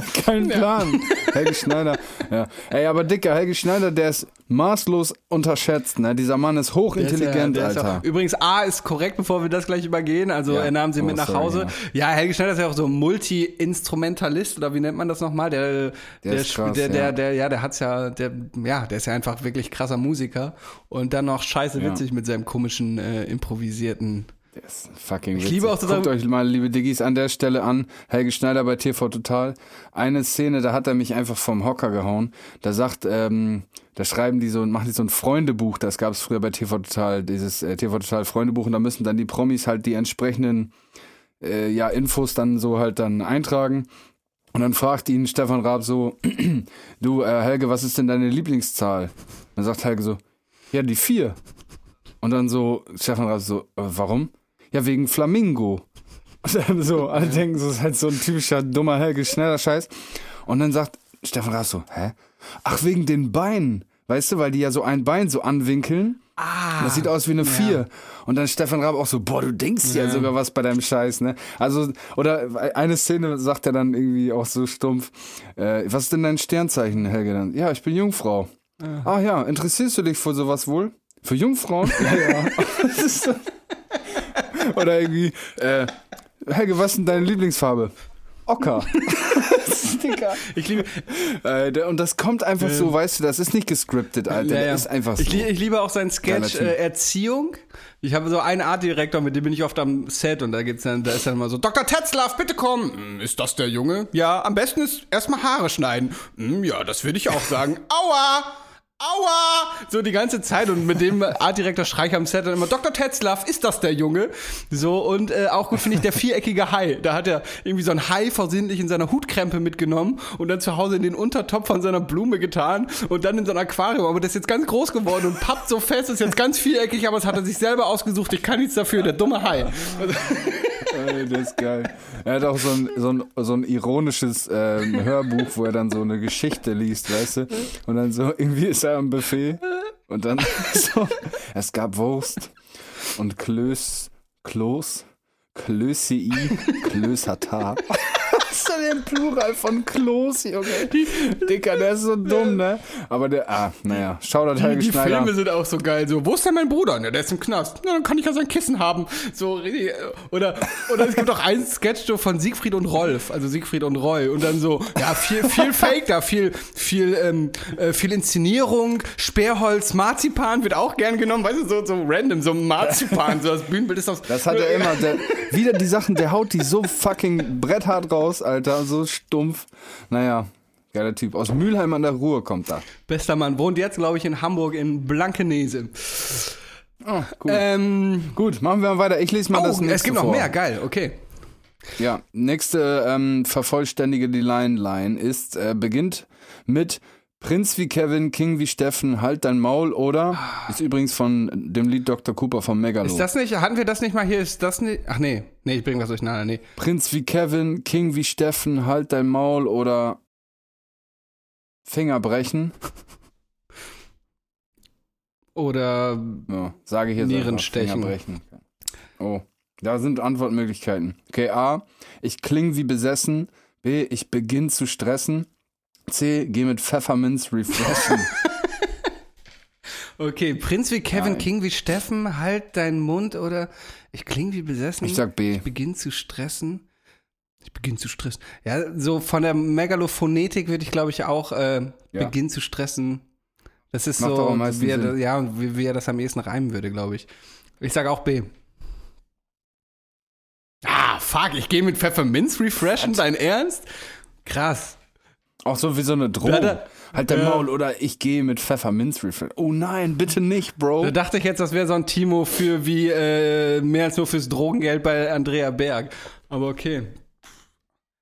*laughs* Kein Plan. Helge Schneider. Ja. Ey, aber Dicker, Helge Schneider, der ist maßlos unterschätzt. Ne? Dieser Mann ist Der ist hochintelligent, ja- der ist Alter. Auch, übrigens, A ist korrekt, bevor wir das gleich übergehen. Also Ja. er nahm sie Oh, mit nach sorry, Hause. Ja. Helge Schneider ist ja auch so Multi-Instrumentalist oder wie nennt man das nochmal? Der, der, ist krass, der, der, ja. der, ja, der hat's ja, der, ja, der ist ja einfach wirklich krasser Musiker und dann noch scheiße Ja. witzig mit seinem komischen äh, improvisierten. Ist fucking Ich witzig. liebe auch Guckt euch mal, liebe Diggis, an der Stelle an. Helge Schneider bei TV Total. Eine Szene, da hat er mich einfach vom Hocker gehauen. Da sagt, ähm, da schreiben die so, machen die so ein Freundebuch. Das gab es früher bei TV Total, dieses äh, TV Total Freundebuch. Und da müssen dann die Promis halt die entsprechenden äh, ja, Infos dann so halt dann eintragen. Und dann fragt ihn Stefan Raab so, *clears throat* du äh, Helge, was ist denn deine Lieblingszahl? Dann sagt Helge so, ja, die vier. Und dann so, Stefan Raab so, äh, warum? Ja, wegen Flamingo. Und *laughs* dann so, alle denken, so, das ist halt so ein typischer dummer Helge, schneller Scheiß. Und dann sagt Stefan Raab so, hä? Ach, wegen den Beinen. Weißt du, weil die ja so ein Bein so anwinkeln. Ah. Das sieht aus wie eine Vier. Und dann Stefan Raab auch so, boah, du denkst ja, sogar was bei deinem Scheiß, ne? Also, oder eine Szene sagt er dann irgendwie auch so stumpf, äh, was ist denn dein Sternzeichen, Helge? Dann, ja, ich bin Jungfrau. Ah ja, interessierst du dich für sowas wohl? Für Jungfrauen? *laughs* ja, ja. *laughs* Oder irgendwie, äh, Helge, was ist denn deine Lieblingsfarbe? Ocker. *laughs* Ich liebe, Äh, und das kommt einfach so, weißt du, das ist nicht gescriptet, Alter. Ja, ja. Das ist einfach so. Ich, lie- ich liebe auch seinen Sketch äh. Erziehung. Ich habe so einen Artdirektor, mit dem bin ich oft am Set und da gibt's dann, da ist dann immer so, Dr. Tetzlaff, bitte komm. Hm, Ist das der Junge? Ja, am besten ist erstmal Haare schneiden. Hm, ja, das würde ich auch sagen. *laughs* Aua! Aua! So die ganze Zeit und mit dem *laughs* Artdirektor schrei ich am Set dann immer, Dr. Tetzlaff, ist das der Junge? So und äh, auch gut finde ich der viereckige Hai. Da hat er irgendwie so ein Hai versehentlich in seiner Hutkrempe mitgenommen und dann zu Hause in den Untertopf von seiner Blume getan und dann in so ein Aquarium. Aber das ist jetzt ganz groß geworden und pappt so fest, ist jetzt ganz viereckig, aber es hat er sich selber ausgesucht. Ich kann nichts dafür, der dumme Hai. Das ist geil. Er hat auch so ein, so ein, so ein ironisches ähm, Hörbuch, wo er dann so eine Geschichte liest, weißt du? Und dann so, irgendwie ist er am Buffet und dann *laughs* so, es gab Wurst und Klöß, Kloß, Klösi, Klösata. Ist denn der Plural von Kloß, Junge? Dicker, der ist so dumm, ne? Aber der, ah, naja, Shoutout Helge Die Schneider. Filme sind auch so geil. So, wo ist denn mein Bruder? Ja, der ist im Knast. Na, dann kann ich ja sein Kissen haben. So, äh, oder, oder es gibt auch einen Sketch so von Siegfried und Rolf, also Siegfried und Roy. Und dann so, ja, viel, viel Fake da, viel, viel, ähm, äh, viel Inszenierung, Sperrholz, Marzipan wird auch gern genommen, weißt du, so, so random, so Marzipan, so das Bühnenbild ist aus. Das hat er immer. Der, wieder die Sachen, der haut die so fucking bretthart raus, Alter. So stumpf. Naja, geiler Typ. Aus Mülheim an der Ruhr kommt da. Bester Mann, wohnt jetzt, glaube ich, in Hamburg in Blankenese. Oh, cool. Ähm, Gut, machen wir mal weiter. Ich lese mal oh, das nächste es gibt noch vor. mehr, geil, okay. Ja, nächste ähm, vervollständige die Line-Line ist, äh, beginnt mit Prinz wie Kevin, King wie Steffen, halt dein Maul oder ist übrigens von dem Lied Dr. Cooper von Megalo. Ist das nicht, hatten wir das nicht mal hier, ist das nicht, ach nee, nee, ich bringe was durcheinander, nee. Prinz wie Kevin, King wie Steffen, halt dein Maul oder Finger brechen. *laughs* Oder, Ja, sage ich jetzt Nieren stechen. Finger brechen. Oh, da sind Antwortmöglichkeiten. Okay, A, ich kling wie besessen. B, ich beginn zu stressen. C, geh mit Pfefferminz refreshen. *laughs* okay, Prinz wie Kevin, Nein. King wie Steffen, halt deinen Mund oder ich kling wie besessen. Ich sag B. Ich beginn zu stressen. Ich beginn zu stressen. Ja, so von der Megalophonetik würde ich, glaube ich, auch äh, Ja. beginn zu stressen. Das ist Macht so, wie er, Sinn. ja, wie, wie er das am ehesten reimen würde, glaube ich. Ich sage auch B. Ah, fuck, ich gehe mit Pfefferminz refreshen, dein Ernst? Krass. Auch so wie so eine Drohung. Ja, da- halt dein ja. Maul oder ich gehe mit Pfefferminz refreshen. Oh nein, bitte nicht, Bro. Da dachte ich jetzt, das wäre so ein Timo für wie äh, mehr als nur fürs Drogengeld bei Andrea Berg. Aber okay.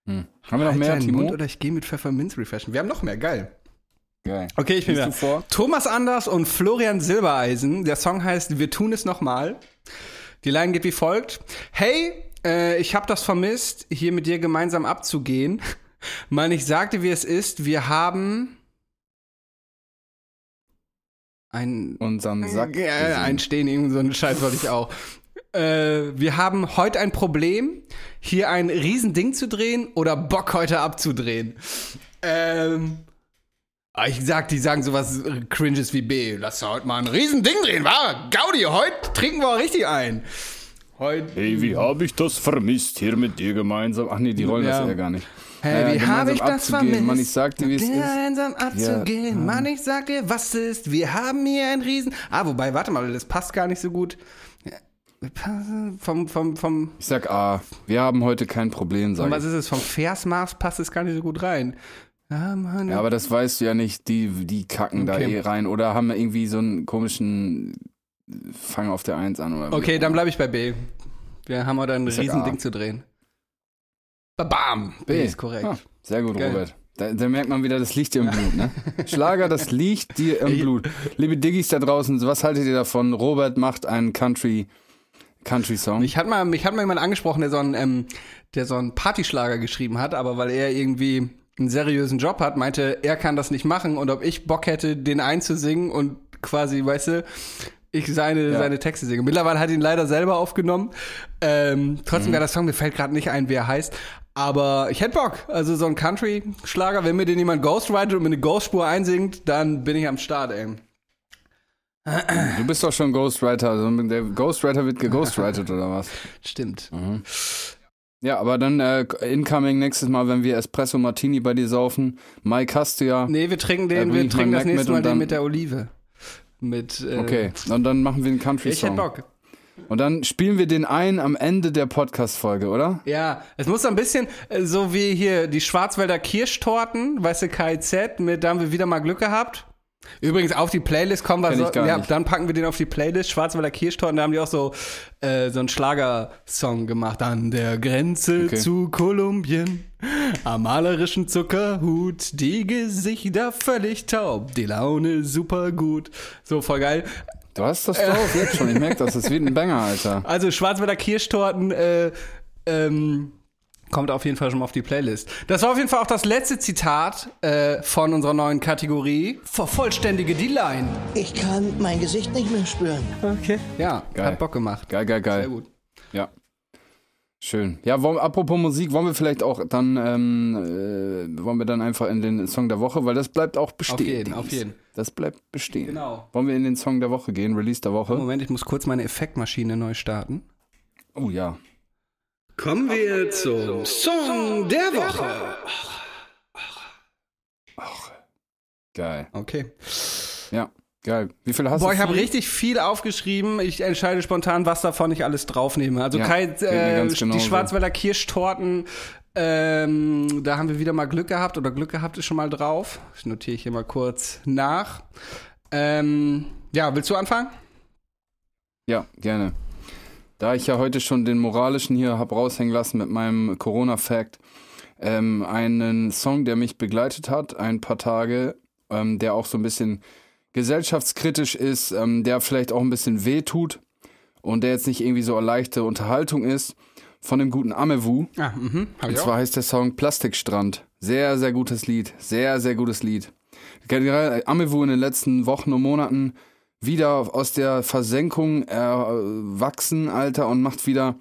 Hm. Haben wir noch Halt mehr, Timo? Mund oder ich gehe mit Pfefferminz refreshen. Wir haben noch mehr, geil. Geil. Okay, ich bin du vor? Thomas Anders und Florian Silbereisen. Der Song heißt Wir tun es nochmal. Die Line geht wie folgt. Hey, äh, ich habe das vermisst, hier mit dir gemeinsam abzugehen. Mann, ich sagte, wie es ist. Wir haben ein Unseren Sack. ja, gesehen. einstehen, irgend so einen Scheiß wollte ich auch. Äh, wir haben heute ein Problem, hier ein Riesending zu drehen oder Bock heute abzudrehen. Ähm, ah, ich sag, die sagen sowas Cringes wie B. Lass heute mal ein Riesending drehen, wa? Gaudi, heute trinken wir richtig ein. Heute. Hey, wie habe ich das vermisst, hier mit dir gemeinsam? Ach nee, die wollen Ja. das ja gar nicht. Hey, Ja, wie habe gemeinsam ich das abzugehen. vermisst? Mann, ich sag dir, wie es ist. Gemeinsam abzugehen. Mann, ich sag dir, was ist. Wir haben hier ein Riesen. Ah, wobei, warte mal, das passt gar nicht so gut. Ja, Vom, vom, vom, Ich sag A, wir haben heute kein Problem, sag was ich. ist es? Vom Versmaß passt es gar nicht so gut rein. Ja, Mann. Ja, aber das weißt du ja nicht, die, die kacken da Okay. eh rein oder haben irgendwie so einen komischen Fang auf der Eins an oder okay, dann bleibe ich bei B. Wir haben heute ein Riesending zu drehen. Bam! B, ist korrekt. Ah, Sehr gut, Geil. Robert. Da, da merkt man wieder, das liegt dir im Blut, ne? *laughs* Schlager, das liegt dir im Blut. Liebe Diggis da draußen, was haltet ihr davon? Robert macht einen Country, Country-Song. Mich hat mal, mich hat mal jemand angesprochen, der so einen, ähm, der so einen Partyschlager geschrieben hat, aber weil er irgendwie einen seriösen Job hat, meinte, er kann das nicht machen und ob ich Bock hätte, den einzusingen und quasi, weißt du, ich seine, Ja. seine Texte singe. Mittlerweile hat ihn leider selber aufgenommen. Ähm, Mhm. trotzdem wäre das Song, mir fällt gerade nicht ein, wie er heißt. Aber ich hätte Bock. Also so ein Country-Schlager, wenn mir den jemand ghostwritet und mir eine Ghostspur einsingt, dann bin ich am Start, ey. Du bist doch schon Ghostwriter. Also der Ghostwriter wird geghostwritet oder was? *laughs* Stimmt. Ja, aber dann äh, incoming nächstes Mal, wenn wir Espresso Martini bei dir saufen. Mike hast du ja. Nee, wir trinken den, bring wir trinken das Mac nächste Mal den mit der Olive. Mit, äh, Okay, und dann machen wir einen Ich hätte Country-Song. Bock. Und dann spielen wir den ein am Ende der Podcast-Folge, oder? Ja, es muss so ein bisschen äh, so wie hier die Schwarzwälder Kirschtorten, weißt du, KIZ, mit, da haben wir wieder mal Glück gehabt. Übrigens auf die Playlist kommen wir so, ja, nicht. dann packen wir den auf die Playlist, Schwarzwälder Kirschtorten, da haben die auch so, äh, so einen Schlagersong gemacht. An der Grenze Okay. zu Kolumbien, am malerischen Zuckerhut, die Gesichter völlig taub, die Laune super gut. So, voll geil. Du hast das drauf jetzt schon. Ich merke das. Das ist wie ein Banger, Alter. Also Schwarzwälder Kirschtorten äh, ähm, kommt auf jeden Fall schon mal auf die Playlist. Das war auf jeden Fall auch das letzte Zitat äh, von unserer neuen Kategorie. Vervollständige die Line. Ich kann mein Gesicht nicht mehr spüren. Okay. Ja, Geil. hat Bock gemacht. Geil, geil, geil. Sehr gut. Ja. Schön. Ja, wollen, apropos Musik, wollen wir vielleicht auch dann, ähm, äh, wollen wir dann einfach in den Song der Woche, weil das bleibt auch bestehen. Auf jeden, auf jeden. Das bleibt bestehen. Genau. Wollen wir in den Song der Woche gehen, Release der Woche? Moment, ich muss kurz meine Effektmaschine neu starten. Oh ja. Kommen wir zum Song der Woche. Geil. Okay. Ja, geil. Wie viel hast Boah, du? ich habe richtig viel aufgeschrieben. Ich entscheide spontan, was davon ich alles draufnehme. Also Ja, Kai, äh, die. Schwarzwälder Kirschtorten, ähm, da haben wir wieder mal Glück gehabt oder Glück gehabt ist schon mal drauf. Das notiere ich hier mal kurz nach. Ähm, ja, willst du anfangen? Ja, gerne. Da ich ja heute schon den moralischen hier hab raushängen lassen mit meinem Corona-Fact, ähm, einen Song, der mich begleitet hat, ein paar Tage, ähm, der auch so ein bisschen gesellschaftskritisch ist, ähm, der vielleicht auch ein bisschen weh tut und der jetzt nicht irgendwie so eine leichte Unterhaltung ist, von dem guten Amewu. Ah, mhm. Und ich auch. zwar heißt der Song Plastikstrand. Sehr, sehr gutes Lied. Sehr, sehr gutes Lied. Generell Amewu in den letzten Wochen und Monaten wieder aus der Versenkung erwachsen, Alter, und macht wieder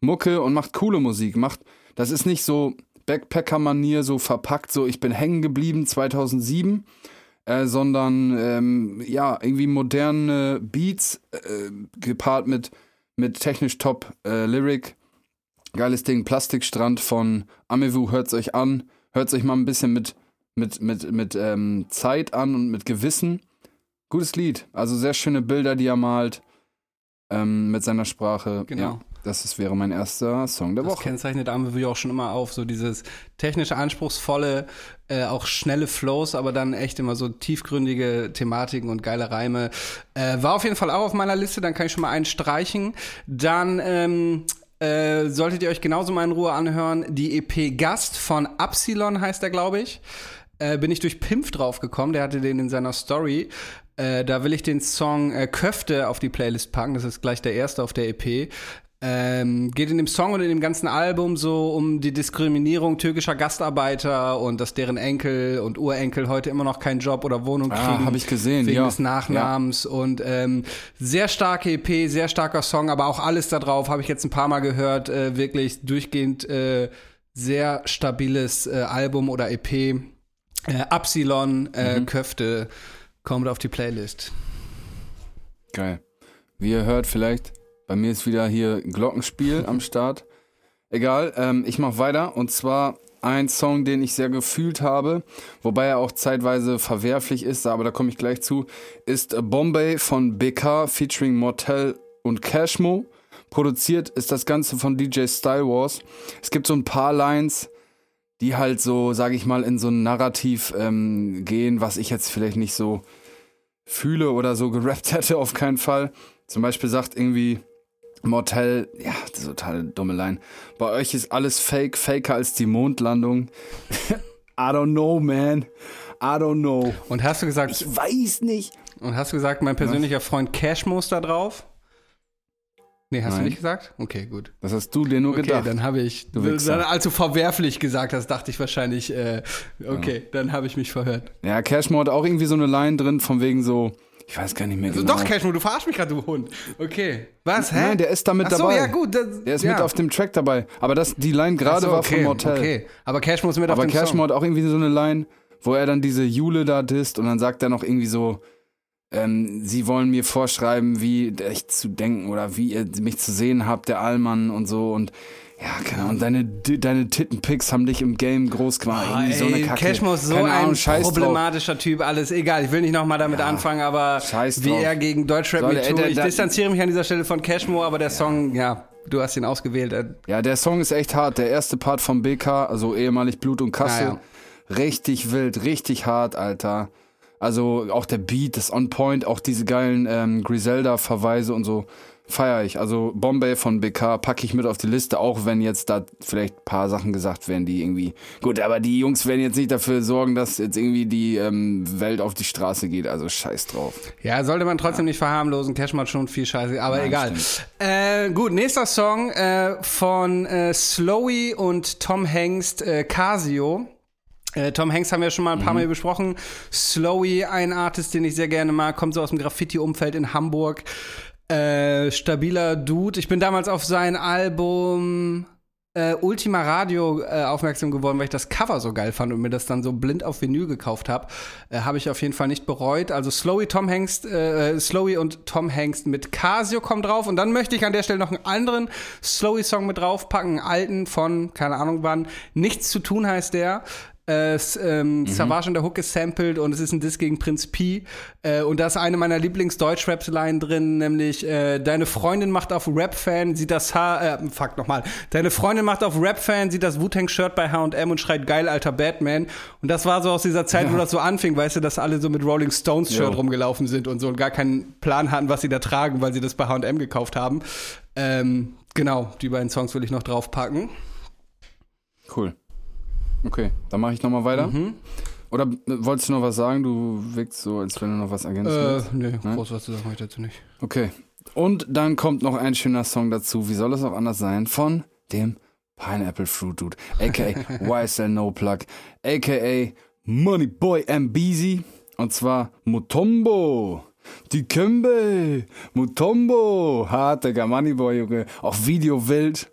Mucke und macht coole Musik. Macht, das ist nicht so Backpacker-Manier, so verpackt, so ich bin hängen geblieben 2007, äh, sondern ähm, ja, irgendwie moderne Beats äh, gepaart mit, mit technisch top äh, Lyric. Geiles Ding, Plastikstrand von Amewu, hört's euch an. Hört's euch mal ein bisschen mit, mit, mit, mit ähm, Zeit an und mit Gewissen. Gutes Lied. Also sehr schöne Bilder, die er malt ähm, mit seiner Sprache. Genau. Ja, das ist, wäre mein erster Song der Das Woche. kennzeichnet Amel auch schon immer auf, so dieses technisch anspruchsvolle, äh, auch schnelle Flows, aber dann echt immer so tiefgründige Thematiken und geile Reime. Äh, war auf jeden Fall auch auf meiner Liste, dann kann ich schon mal einen streichen. Dann ähm, äh, solltet ihr euch genauso mal in Ruhe anhören, die EP Gast von Absilon heißt er, glaube ich. Äh, bin ich durch Pimpf draufgekommen, der hatte den in seiner Story. Äh, da will ich den Song äh, Köfte auf die Playlist packen, das ist gleich der erste auf der EP. Ähm, geht in dem Song und in dem ganzen Album so um die Diskriminierung türkischer Gastarbeiter und dass deren Enkel und Urenkel heute immer noch keinen Job oder Wohnung Ah, kriegen. hab ich gesehen, Wegen ja. des Nachnamens und ähm, sehr starke EP, sehr starker Song, aber auch alles da drauf habe ich jetzt ein paar Mal gehört. Äh, wirklich durchgehend äh, sehr stabiles äh, Album oder EP. Äh, Absilon, äh, Mhm. Köfte kommt auf die Playlist. Geil. Wie ihr hört, vielleicht, bei mir ist wieder hier Glockenspiel am Start. Egal, ähm, ich mach weiter. Und zwar ein Song, den ich sehr gefühlt habe, wobei er auch zeitweise verwerflich ist, aber da komme ich gleich zu, ist Bombay von BK featuring Mortel und Cashmo. Produziert ist das Ganze von DJ Style Wars. Es gibt so ein paar Lines, die halt so, sage ich mal, in so ein Narrativ ähm, gehen, was ich jetzt vielleicht nicht so fühle oder so gerappt *laughs* hätte, auf keinen Fall. Zum Beispiel sagt irgendwie Mortel, ja, das ist totale dumme Line. Bei euch ist alles fake, faker als die Mondlandung. *laughs* I don't know, man. I don't know. Und hast du gesagt, Ich weiß nicht. und hast du gesagt, mein persönlicher Freund Cashmo ist da drauf? Nee, hast Nein. du nicht gesagt? Okay, gut. Das hast du dir nur Okay, gedacht. dann habe ich, Du dann, als du verwerflich gesagt hast, dachte ich wahrscheinlich, äh, okay, dann habe ich mich verhört. Ja, Cashmore hat auch irgendwie so eine Line drin, von wegen so, ich weiß gar nicht mehr Also genau. doch, Cashmo, du verarsch mich gerade, du Hund. Okay. Was, hä? Nein, der ist da mit so, dabei. ja gut. Das, Der ist ja. mit auf dem Track dabei. Aber das, die Line gerade so, war okay, von Mortel. Okay, aber Cashmo ist mit Aber auf dem Cashmore Song. hat auch irgendwie so eine Line, wo er dann diese Jule da disst und dann sagt er noch irgendwie so, ähm, sie wollen mir vorschreiben, wie ich zu denken oder wie ihr mich zu sehen habt, der Allmann und so und ja, keine Ahnung, deine, deine Tittenpics haben dich im Game groß gemacht. Irgendwie so eine Kacke. Cashmo ist so Keine Ahnung, ein drauf. problematischer Typ, alles egal. Ich will nicht nochmal damit anfangen, aber scheiß wie drauf. er gegen Deutschrap Too. der- Ich distanziere mich an dieser Stelle von Cashmo, aber der Song, ja, du hast ihn ausgewählt. äh, Ja, der Song ist echt hart. Der erste Part vom BK, also ehemalig Blut und Kasse, Ah, richtig wild, richtig hart, Alter. Also auch der Beat ist on point, auch diese geilen ähm, Griselda-Verweise und so feiere ich. Also Bombay von BK packe ich mit auf die Liste, auch wenn jetzt da vielleicht ein paar Sachen gesagt werden, die irgendwie. Gut, aber die Jungs werden jetzt nicht dafür sorgen, dass jetzt irgendwie die ähm, Welt auf die Straße geht. Also scheiß drauf. Ja, sollte man trotzdem nicht verharmlosen. Cashmo hat schon viel Scheiße, aber Nein, egal. Äh, gut, nächster Song äh, von äh, Slowy und Tom Hengst, äh, Casio. Äh, Tom Hanks haben wir schon mal ein paar Mal besprochen. Slowy, ein Artist, den ich sehr gerne mag, kommt so aus dem Graffiti-Umfeld in Hamburg. Äh, stabiler Dude. Ich bin damals auf sein Album äh, Ultima Radio äh, aufmerksam geworden, weil ich das Cover so geil fand und mir das dann so blind auf Vinyl gekauft habe. Äh, habe ich auf jeden Fall nicht bereut. Also Slowy, Tom Hanks, äh, Slowy und Tom Hanks mit Casio kommen drauf. Und dann möchte ich an der Stelle noch einen anderen Slowy-Song mit draufpacken, einen alten von, keine Ahnung wann, Nichts zu tun heißt der. Äh, ähm, Savage und der Hook gesampelt und es ist ein Diss gegen Prinz P. Äh, und da ist eine meiner Lieblings-Deutsch-Rap-Line drin, nämlich äh, Deine Freundin macht auf Rap-Fan, sieht das Haar, äh, fuck nochmal. Deine Freundin macht auf Rap-Fan, sieht das Wu-Tang-Shirt bei H&M und schreit geil, alter Batman. Und das war so aus dieser Zeit, wo das so anfing, weißt du, dass alle so mit Rolling Stones-Shirt rumgelaufen sind und so und gar keinen Plan hatten, was sie da tragen, weil sie das bei H&M gekauft haben. Ähm, genau, die beiden Songs will ich noch draufpacken. Cool. Okay, dann mache ich nochmal weiter. Mhm. Oder äh, wolltest du noch was sagen? Du wirkst so, als wenn du noch was ergänzen Äh, nee, groß was zu sagen habe ich dazu nicht. Okay. Und dann kommt noch ein schöner Song dazu. Wie soll es auch anders sein? Von dem Pineapple Fruit Dude, aka *laughs* YSL No Plug, aka Money Boy Mbeezy. Und zwar Mutombo. Die Kembe. Mutombo. Harter Moneyboy, Junge. Auch Video wild.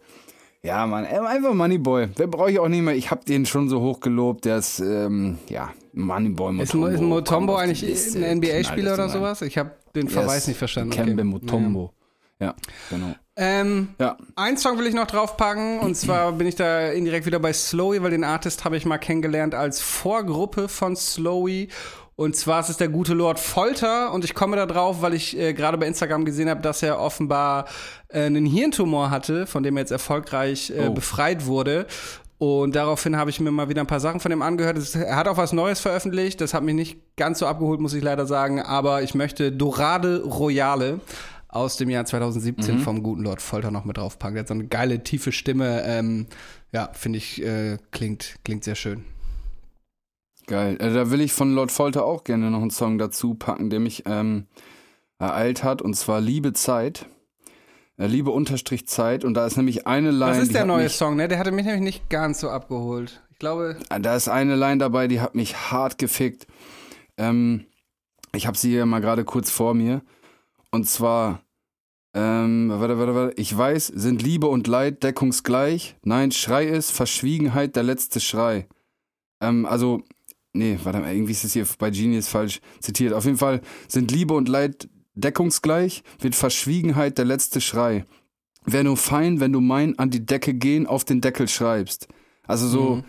Ja, Mann, äh, einfach Moneyboy. Der brauche ich auch nicht mehr. Ich habe den schon so hoch gelobt. Der ist, ähm, ja, Moneyboy Ist, Mutombo. Ist auf die eigentlich Liste, ein NBA-Spieler oder sowas? Ich habe den Verweis nicht verstanden. Kembe Okay. Mutombo. Ja, genau. Ähm, Ja, Ein Song will ich noch draufpacken und zwar bin ich da indirekt wieder bei Slowy, weil den Artist habe ich mal kennengelernt als Vorgruppe von Slowy. Und zwar ist es der gute Lord Folter und ich komme da drauf, weil ich äh, gerade bei Instagram gesehen habe, dass er offenbar äh, einen Hirntumor hatte, von dem er jetzt erfolgreich äh, Oh. befreit wurde. Und daraufhin habe ich mir mal wieder ein paar Sachen von ihm angehört. Er hat auch was Neues veröffentlicht. Das hat mich nicht ganz so abgeholt, muss ich leider sagen. Aber ich möchte Dorade Royale aus dem Jahr 2017 vom guten Lord Folter noch mit draufpacken. Der hat so eine geile, tiefe Stimme. Ähm, ja, finde ich, äh, klingt, klingt sehr schön. Geil. Äh, da will ich von Lord Folter auch gerne noch einen Song dazu packen, der mich ähm, ereilt hat. Und zwar Liebe Zeit. Äh, Liebe Unterstrich Zeit. Und da ist nämlich eine Line. Was ist der neue mich, Song, ne? Der hatte mich nämlich nicht ganz so abgeholt. Ich glaube, äh, Da ist eine Line dabei, die hat mich hart gefickt. Ähm, ich habe sie hier mal gerade kurz vor mir. Und zwar, ähm, warte, warte, warte. Ich weiß, sind Liebe und Leid deckungsgleich? Nein, Schrei ist Verschwiegenheit der letzte Schrei. Ähm, also, nee, warte mal, irgendwie ist es hier bei Genius falsch zitiert. Auf jeden Fall sind Liebe und Leid deckungsgleich, wird Verschwiegenheit der letzte Schrei. Wär nur fein, wenn du mein an die Decke gehen auf den Deckel schreibst. Also so, Mhm.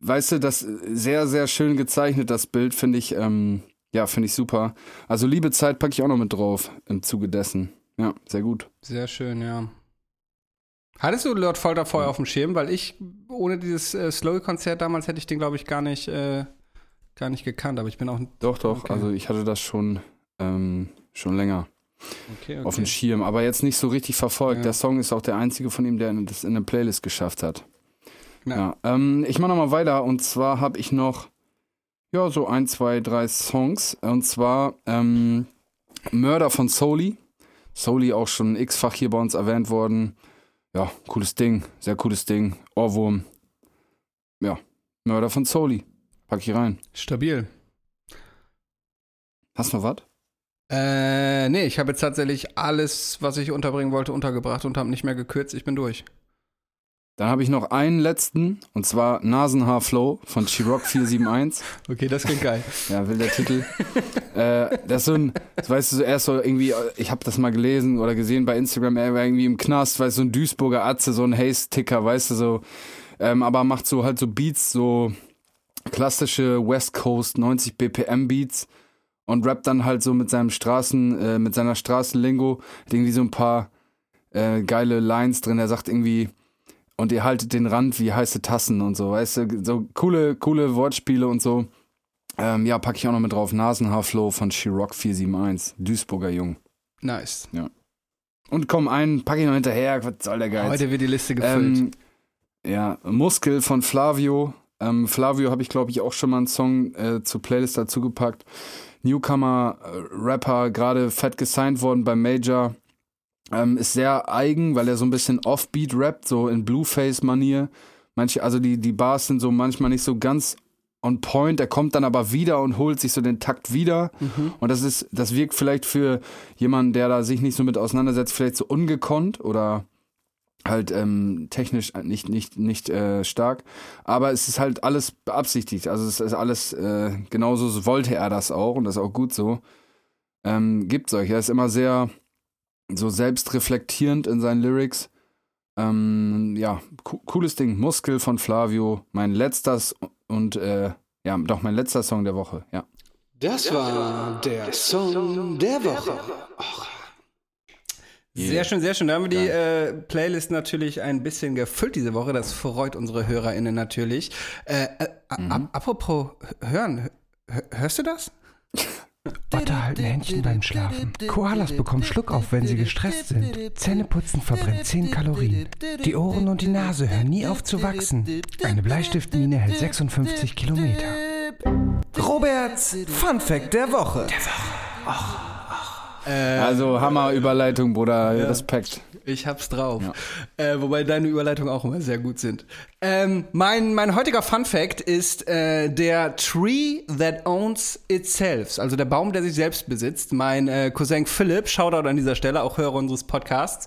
weißt du, das sehr, sehr schön gezeichnet, das Bild, finde ich, ähm, ja, finde ich super. Also Liebe Zeit packe ich auch noch mit drauf im Zuge dessen. Ja, sehr gut. sehr schön, ja. Hattest du Lord Folter vorher auf dem Schirm? Weil ich, ohne dieses äh, Slowy-Konzert damals, hätte ich den, glaube ich, gar nicht, äh, gar nicht gekannt. Aber ich bin auch Doch, doch, Okay. also ich hatte das schon, ähm, schon länger. Okay, auf dem Schirm, aber jetzt nicht so richtig verfolgt. Ja. Der Song ist auch der einzige von ihm, der das in eine Playlist geschafft hat. Ja. Ja, ähm, ich mache nochmal weiter und zwar habe ich noch ja so ein, zwei, drei Songs und zwar ähm, Mörder von Soli. Soli auch schon x-fach hier bei uns erwähnt worden. Ja, cooles Ding, sehr cooles Ding. Ohrwurm. Ja, Mörder von Soli. Pack ich rein. Stabil. Hast du noch was? Äh, nee, ich habe jetzt tatsächlich alles, was ich unterbringen wollte, untergebracht und habe nicht mehr gekürzt. Ich bin durch. Dann habe ich noch einen letzten und zwar Nasenhaar Flow von Chiroc 471. *laughs* Okay, das klingt geil. Ja, will der Titel. äh, das ist so ein, das weißt du, so erst so irgendwie, ich habe das mal gelesen oder gesehen bei Instagram, er war irgendwie im Knast, weißt du, so ein Duisburger Atze, so ein Haze-Ticker, weißt du, so. Ähm, aber macht so halt so Beats, so klassische West Coast 90 BPM Beats und rappt dann halt so mit seinem Straßen, äh, mit seiner Straßenlingo, hat irgendwie so ein paar äh, geile Lines drin. Er sagt irgendwie, und ihr haltet den Rand wie heiße Tassen und so, weißt du, so coole, coole Wortspiele und so. Ähm, ja, packe ich auch noch mit drauf. Nasenhaarflow von Chiroc 471, Duisburger Jung. Nice. Und komm, einen packe ich noch hinterher, was soll der Geiz? Heute wird die Liste gefüllt. ähm, ja, Muskel von Flavio. Ähm, Flavio habe ich, glaube ich, auch schon mal einen Song äh, zur Playlist dazu gepackt. Newcomer-Rapper, gerade fett gesigned worden beim Major. Ähm, ist sehr eigen, weil er so ein bisschen Offbeat rappt, so in Blueface-Manier. Manche, also die, die Bars sind so manchmal nicht so ganz on point. Er kommt dann aber wieder und holt sich so den Takt wieder. Und das ist, das wirkt vielleicht für jemanden, der da sich nicht so mit auseinandersetzt, vielleicht so ungekonnt oder halt ähm, technisch nicht nicht nicht äh, stark, aber es ist halt alles beabsichtigt. Also es ist alles äh, genauso so wollte er das auch und das ist auch gut so. Ähm, gibt solche. Er ist immer sehr so selbstreflektierend in seinen Lyrics. Ähm, ja, co cooles Ding. Muskel von Flavio, mein letzter und äh, ja, doch mein letzter Song der Woche. Ja. Das war der Song der Woche. Sehr schön, sehr schön. Da haben wir die äh, Playlist natürlich ein bisschen gefüllt diese Woche. Das freut unsere HörerInnen natürlich. Äh, äh, a- Apropos hören, hör- hörst du das? *laughs* Otter halten Händchen beim Schlafen. Koalas bekommen Schluckauf, wenn sie gestresst sind. Zähneputzen verbrennt 10 Kalorien. Die Ohren und die Nase hören nie auf zu wachsen. Eine Bleistiftmine hält 56 Kilometer. Roberts Fun Fact der Woche. Also Hammer-Überleitung, Bruder. Respekt. Ich hab's drauf. Äh, wobei deine Überleitungen auch immer sehr gut sind. Ähm, mein, mein heutiger Fun Fact ist äh, der Tree that owns itself, also der Baum, der sich selbst besitzt. Mein äh, Cousin Philipp, Shoutout an dieser Stelle, auch Hörer unseres Podcasts,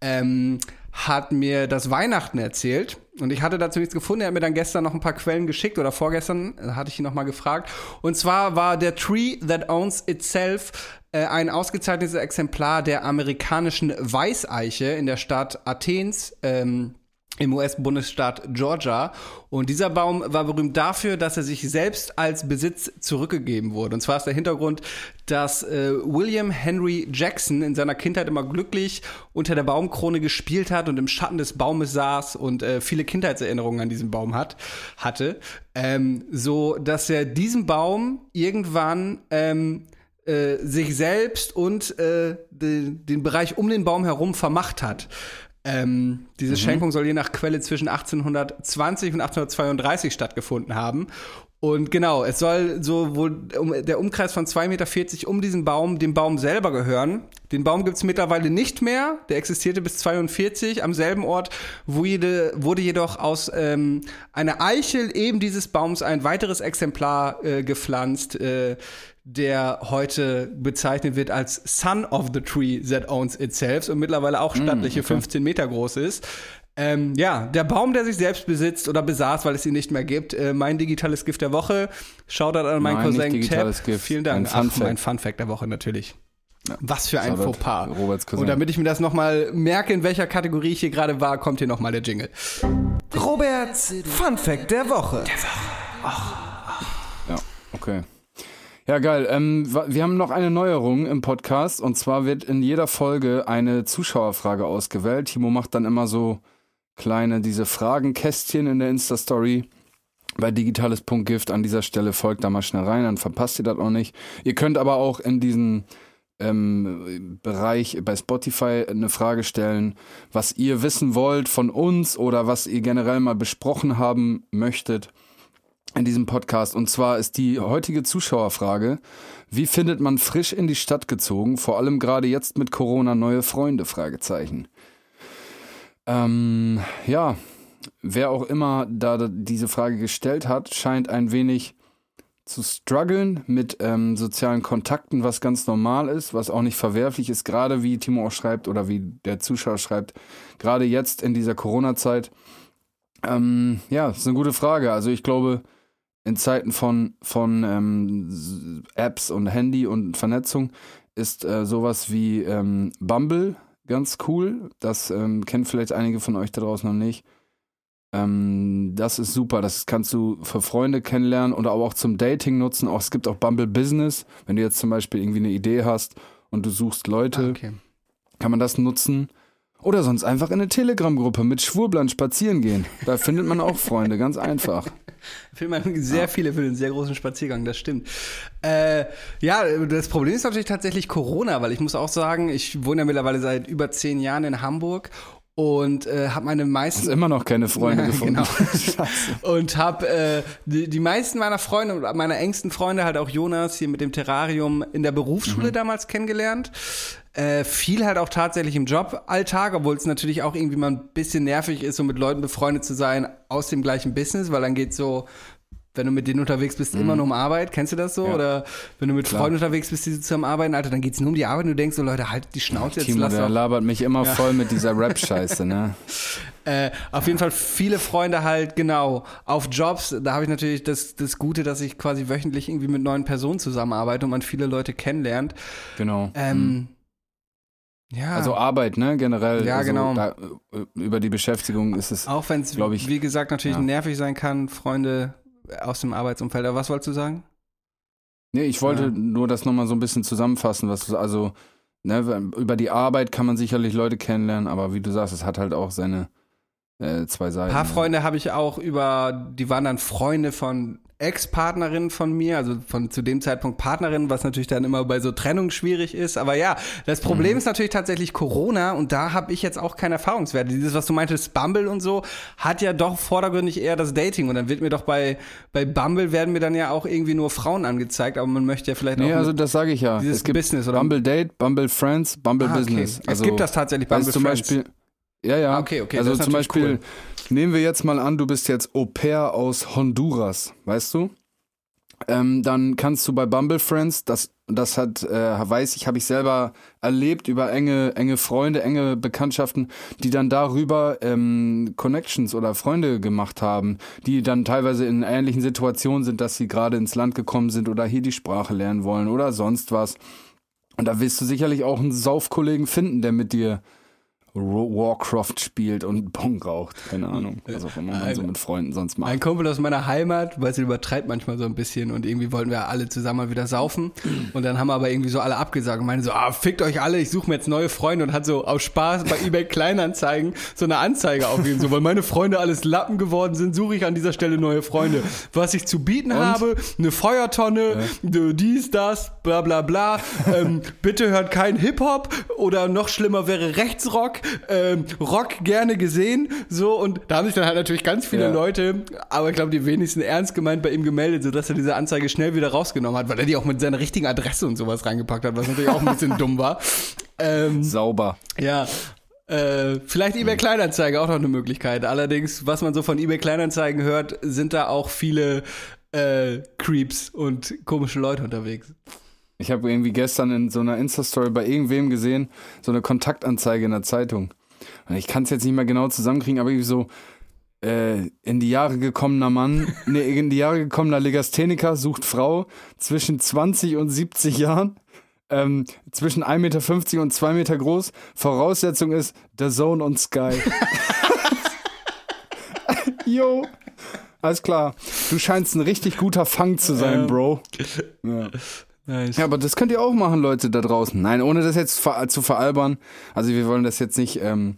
ähm, hat mir das Weihnachten erzählt. Und ich hatte dazu nichts gefunden. Er hat mir dann gestern noch ein paar Quellen geschickt oder vorgestern äh, hatte ich ihn noch mal gefragt. Und zwar war der Tree That Owns Itself äh, ein ausgezeichnetes Exemplar der amerikanischen Weißeiche in der Stadt Athens. Ähm, im US-Bundesstaat Georgia. Und dieser Baum war berühmt dafür, dass er sich selbst als Besitz zurückgegeben wurde. Und zwar ist der Hintergrund, dass äh, William Henry Jackson in seiner Kindheit immer glücklich unter der Baumkrone gespielt hat und im Schatten des Baumes saß und äh, viele Kindheitserinnerungen an diesen Baum hat, hatte. Ähm, so, dass er diesen Baum irgendwann ähm, äh, sich selbst und äh, de, den Bereich um den Baum herum vermacht hat. Ähm, diese Schenkung soll je nach Quelle zwischen 1820 und 1832 stattgefunden haben. Und genau, es soll so wohl um, der Umkreis von 2,40 Meter um diesen Baum, dem Baum selber gehören. Den Baum gibt es mittlerweile nicht mehr. Der existierte bis 42 am selben Ort, wurde, wurde jedoch aus ähm, einer Eichel eben dieses Baums ein weiteres Exemplar äh, gepflanzt, äh, der heute bezeichnet wird als Son of the Tree that owns itself und mittlerweile auch stattliche 15 Meter groß ist. Ähm, ja, der Baum, der sich selbst besitzt oder besaß, weil es ihn nicht mehr gibt. Äh, mein digitales Gift der Woche. Shoutout an meinen Cousin Tab. Gift, Vielen Dank. ein Fun Ach, mein Fun Fact der Woche natürlich. Was für ein Shoutout Fauxpas. Roberts Cousin. Und damit ich mir das nochmal merke, in welcher Kategorie ich hier gerade war, kommt hier nochmal der Jingle. Roberts Fun Fact der Woche. Ja, okay. Ja, geil. Ähm, wir haben noch eine Neuerung im Podcast und zwar wird in jeder Folge eine Zuschauerfrage ausgewählt. Timo macht dann immer so kleine, diese Fragenkästchen in der Insta-Story bei digitales.gift. An dieser Stelle folgt da mal schnell rein, dann verpasst ihr das auch nicht. Ihr könnt aber auch in diesen ähm, Bereich bei Spotify eine Frage stellen, was ihr wissen wollt von uns oder was ihr generell mal besprochen haben möchtet in diesem Podcast. Und zwar ist die heutige Zuschauerfrage, wie findet man frisch in die Stadt gezogen, vor allem gerade jetzt mit Corona neue Freunde? Fragezeichen. Ähm, ja, wer auch immer da diese Frage gestellt hat, scheint ein wenig zu strugglen mit ähm, sozialen Kontakten, was ganz normal ist, was auch nicht verwerflich ist, gerade wie Timo auch schreibt oder wie der Zuschauer schreibt, gerade jetzt in dieser Corona-Zeit. Ähm, ja, ist eine gute Frage. Also ich glaube, in Zeiten von, von ähm, Apps und Handy und Vernetzung ist äh, sowas wie ähm, Bumble ganz cool. Das ähm, kennen vielleicht einige von euch da draußen noch nicht. Ähm, das ist super. Das kannst du für Freunde kennenlernen oder aber auch zum Dating nutzen. Auch, es gibt auch Bumble Business. Wenn du jetzt zum Beispiel irgendwie eine Idee hast und du suchst Leute, Ah, okay. kann man das nutzen. Oder sonst einfach in eine Telegram-Gruppe mit Schwurblern spazieren gehen. Da findet man auch Freunde, ganz einfach. *laughs* Man sehr viele für den sehr großen Spaziergang, das stimmt. Äh, ja, das Problem ist natürlich tatsächlich Corona, weil ich muss auch sagen, ich wohne ja mittlerweile seit über zehn Jahren in Hamburg und äh, habe meine meisten Hast immer noch keine Freunde Ja, gefunden. *laughs* genau. Und habe äh, die, die meisten meiner Freunde und meiner engsten Freunde, halt auch Jonas hier mit dem Terrarium in der Berufsschule damals kennengelernt. Äh, viel halt auch tatsächlich im Joballtag, obwohl es natürlich auch irgendwie mal ein bisschen nervig ist, so mit Leuten befreundet zu sein aus dem gleichen Business, weil dann geht so wenn du mit denen unterwegs bist, immer nur um Arbeit. Kennst du das so? Ja. Oder wenn du mit Klar. Freunden unterwegs bist, die zusammen arbeiten, Alter, dann geht's nur um die Arbeit und du denkst so, Leute, halt die Schnauze jetzt, Timo, lass der doch labert mich immer voll mit dieser Rap-Scheiße, ne? *laughs* Äh, auf jeden Fall viele Freunde halt, genau, auf Jobs. Da habe ich natürlich das, das Gute, dass ich quasi wöchentlich irgendwie mit neuen Personen zusammenarbeite und man viele Leute kennenlernt. Genau. Ähm, ja, Also Arbeit, ne, generell. Ja, also genau. Da, äh, über die Beschäftigung ist es. auch wenn es, glaub ich, wie gesagt, natürlich ja. nervig sein kann, Freunde aus dem Arbeitsumfeld. Aber was wolltest du sagen? Nee, ich wollte Ja. nur das nochmal so ein bisschen zusammenfassen, was also, ne, über die Arbeit kann man sicherlich Leute kennenlernen, aber wie du sagst, es hat halt auch seine äh, zwei Seiten. Ein paar ne? Freunde habe ich auch über, die waren dann Freunde von Ex-Partnerinnen von mir, also von zu dem Zeitpunkt Partnerinnen, was natürlich dann immer bei so Trennung schwierig ist. Aber ja, das Problem Mhm. ist natürlich tatsächlich Corona und da habe ich jetzt auch keinen Erfahrungswert. Dieses, was du meintest, Bumble und so, hat ja doch vordergründig eher das Dating und dann wird mir doch bei, bei Bumble werden mir dann ja auch irgendwie nur Frauen angezeigt, aber man möchte ja vielleicht auch. also mit- das sage ich ja. dieses es gibt Business, oder? Bumble Date, Bumble Friends, Bumble Ah, okay. Business. Es Also, gibt das tatsächlich Bumble es zum Friends. Beispiel. Ja, ja. Ah, okay, okay, Also zum Beispiel, cool. nehmen wir jetzt mal an, du bist jetzt Au pair aus Honduras, weißt du? Ähm, dann kannst du bei Bumble Friends, das, das hat, äh, weiß ich, habe ich selber erlebt über enge, enge Freunde, enge Bekanntschaften, die dann darüber ähm, Connections oder Freunde gemacht haben, die dann teilweise in ähnlichen Situationen sind, dass sie gerade ins Land gekommen sind oder hier die Sprache lernen wollen oder sonst was. Und da wirst du sicherlich auch einen Saufkollegen finden, der mit dir Warcraft spielt und Bong raucht. Keine Ahnung. Was auch immer man so mit Freunden sonst macht. Ein Kumpel aus meiner Heimat, weil sie übertreibt manchmal so ein bisschen und irgendwie wollten wir alle zusammen mal wieder saufen *clears throat* und dann haben wir aber irgendwie so alle abgesagt und meinen so, ah, fickt euch alle, ich suche mir jetzt neue Freunde und hat so aus Spaß bei eBay Kleinanzeigen so eine Anzeige aufgegeben, so, weil meine Freunde alles Lappen geworden sind, suche ich an dieser Stelle neue Freunde. Was ich zu bieten habe, eine Feuertonne, äh, dies, das, bla bla bla, ähm, bitte hört kein Hip-Hop oder noch schlimmer wäre Rechtsrock, ähm, Rock gerne gesehen, so und da haben sich dann halt natürlich ganz viele Ja. Leute, aber ich glaube, die wenigsten ernst gemeint bei ihm gemeldet, sodass er diese Anzeige schnell wieder rausgenommen hat, weil er die auch mit seiner richtigen Adresse und sowas reingepackt hat, was natürlich auch ein bisschen dumm war. Ähm, Sauber. ja. Äh, vielleicht eBay Kleinanzeigen auch noch eine Möglichkeit. Allerdings, was man so von eBay Kleinanzeigen hört, sind da auch viele äh, Creeps und komische Leute unterwegs. Ich habe irgendwie gestern in so einer Insta-Story bei irgendwem gesehen, so eine Kontaktanzeige in der Zeitung. Und ich kann es jetzt nicht mehr genau zusammenkriegen, aber irgendwie so, äh, in die Jahre gekommener Mann, *laughs* nee, in die Jahre gekommener Legastheniker sucht Frau zwischen 20 und 70 Jahren, ähm, zwischen 1,50 Meter und 2 Meter groß. Voraussetzung ist The Zone und Sky. *laughs* Jo. Alles klar. Du scheinst ein richtig guter Fang zu sein, Bro. *laughs* Ja. Nice. Ja, aber das könnt ihr auch machen, Leute da draußen. Nein, ohne das jetzt zu veralbern. Also wir wollen das jetzt nicht, ähm,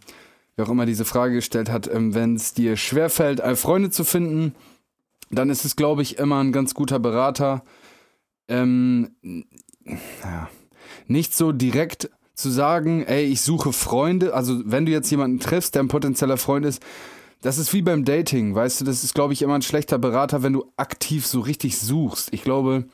wer auch immer diese Frage gestellt hat, ähm, wenn es dir schwerfällt, äh, Freunde zu finden, dann ist es, glaube ich, immer ein ganz guter Berater. Ähm, ja, nicht so direkt zu sagen, ey, ich suche Freunde. Also wenn du jetzt jemanden triffst, der ein potenzieller Freund ist, das ist wie beim Dating, weißt du, das ist, glaube ich, immer ein schlechter Berater, wenn du aktiv so richtig suchst. Ich glaube,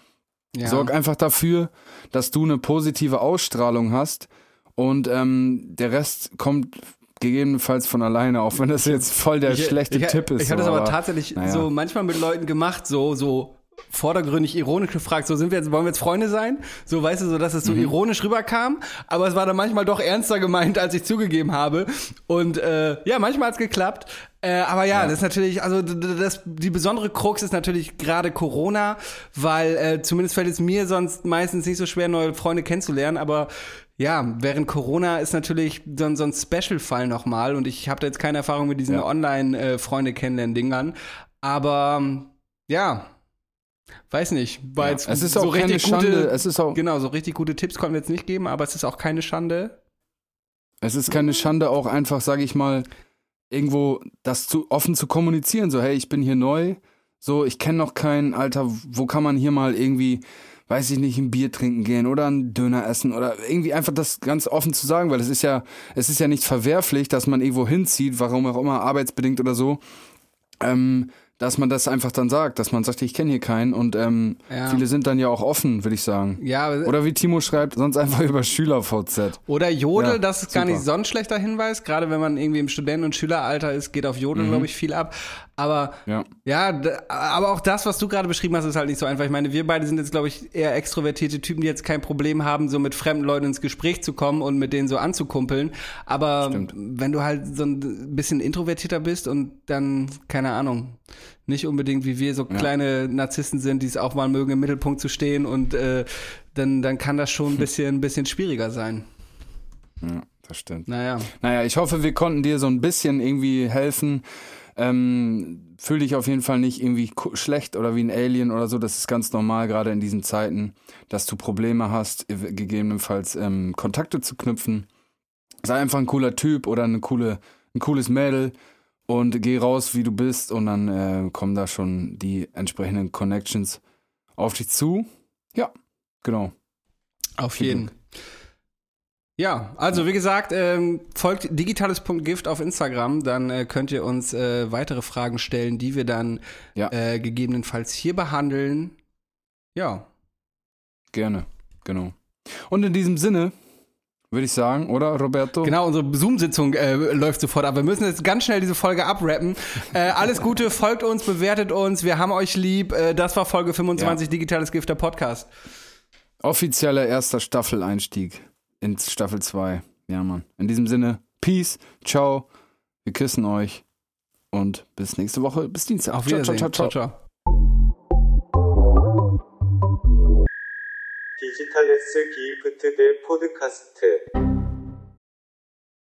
Ja. sorg einfach dafür, dass du eine positive Ausstrahlung hast und ähm, der Rest kommt gegebenenfalls von alleine, auch wenn das jetzt voll der schlechte ich, Tipp ist. Ich habe das so, aber tatsächlich naja. so manchmal mit Leuten gemacht, so, so vordergründig ironisch gefragt, so sind wir jetzt, wollen wir jetzt Freunde sein? So, weißt du, so dass es Mhm. so ironisch rüberkam, aber es war dann manchmal doch ernster gemeint, als ich zugegeben habe. Und äh, ja, manchmal hat's geklappt. Äh, aber ja, das ist natürlich, also das, die besondere Krux ist natürlich gerade Corona, weil äh, zumindest fällt es mir sonst meistens nicht so schwer, neue Freunde kennenzulernen, aber ja, während Corona ist natürlich so, ein- so ein Special-Fall nochmal und ich habe da jetzt keine Erfahrung mit diesen Ja. Online-Freunde kennenlernen Dingern, aber ja, weiß nicht, war Ja, jetzt es ist so auch keine richtig Schande, gute, es ist auch- genau, so richtig gute Tipps konnten wir jetzt nicht geben, aber es ist auch keine Schande. Es ist keine Schande, auch einfach, sage ich mal, irgendwo das zu offen zu kommunizieren. So, hey, ich bin hier neu, so, ich kenne noch keinen, Alter, wo kann man hier mal irgendwie, weiß ich nicht, ein Bier trinken gehen oder einen Döner essen oder irgendwie einfach das ganz offen zu sagen, weil es ist ja, es ist ja nicht verwerflich, dass man irgendwo hinzieht, warum auch immer, arbeitsbedingt oder so. Ähm, dass man das einfach dann sagt, dass man sagt, ich kenne hier keinen und ähm, Ja. viele sind dann ja auch offen, würde ich sagen. Ja, oder, wie Timo schreibt, sonst einfach *laughs* über SchülerVZ. oder Jodel, Ja, das ist gar super. nicht so ein schlechter Hinweis, gerade wenn man irgendwie im Studenten- und Schüleralter ist, geht auf Jodel, glaube ich, viel ab. Aber Ja. Ja, aber auch das, was du gerade beschrieben hast, ist halt nicht so einfach. Ich meine, wir beide sind jetzt, glaube ich, eher extrovertierte Typen, die jetzt kein Problem haben, so mit fremden Leuten ins Gespräch zu kommen und mit denen so anzukumpeln. Aber Stimmt. wenn du halt so ein bisschen introvertierter bist und dann, keine Ahnung, nicht unbedingt wie wir so kleine Narzissten sind, die es auch mal mögen, im Mittelpunkt zu stehen und äh, dann, dann kann das schon ein bisschen, ein bisschen schwieriger sein. Ja, das stimmt. Naja. Naja, ich hoffe, wir konnten dir so ein bisschen irgendwie helfen. Ähm, fühl dich auf jeden Fall nicht irgendwie schlecht oder wie ein Alien oder so. Das ist ganz normal, gerade in diesen Zeiten, dass du Probleme hast, gegebenenfalls ähm, Kontakte zu knüpfen. Sei einfach ein cooler Typ oder eine coole, ein cooles Mädel und geh raus, wie du bist und dann äh, kommen da schon die entsprechenden Connections auf dich zu. Ja, genau. Auf jeden. Ja, also wie gesagt, ähm, folgt digitales.gift auf Instagram, dann äh, könnt ihr uns äh, weitere Fragen stellen, die wir dann Ja. äh, gegebenenfalls hier behandeln. Ja, Gerne, genau. Und in diesem Sinne würde ich sagen, oder Roberto? genau, unsere Zoom-Sitzung äh, läuft sofort ab. Wir müssen jetzt ganz schnell diese Folge abrappen. Äh, alles Gute, *laughs* folgt uns, bewertet uns, wir haben euch lieb. Äh, das war Folge 25 Digitales Gift, der Podcast. Offizieller erster Staffeleinstieg ins Staffel 2. Ja, Mann. In diesem Sinne, Peace, ciao, wir küssen euch und bis nächste Woche, bis Dienstag. Auf Ciao, Wiedersehen. ciao, ciao, ciao. ciao. 디지털 S 기프트 대 포드카스트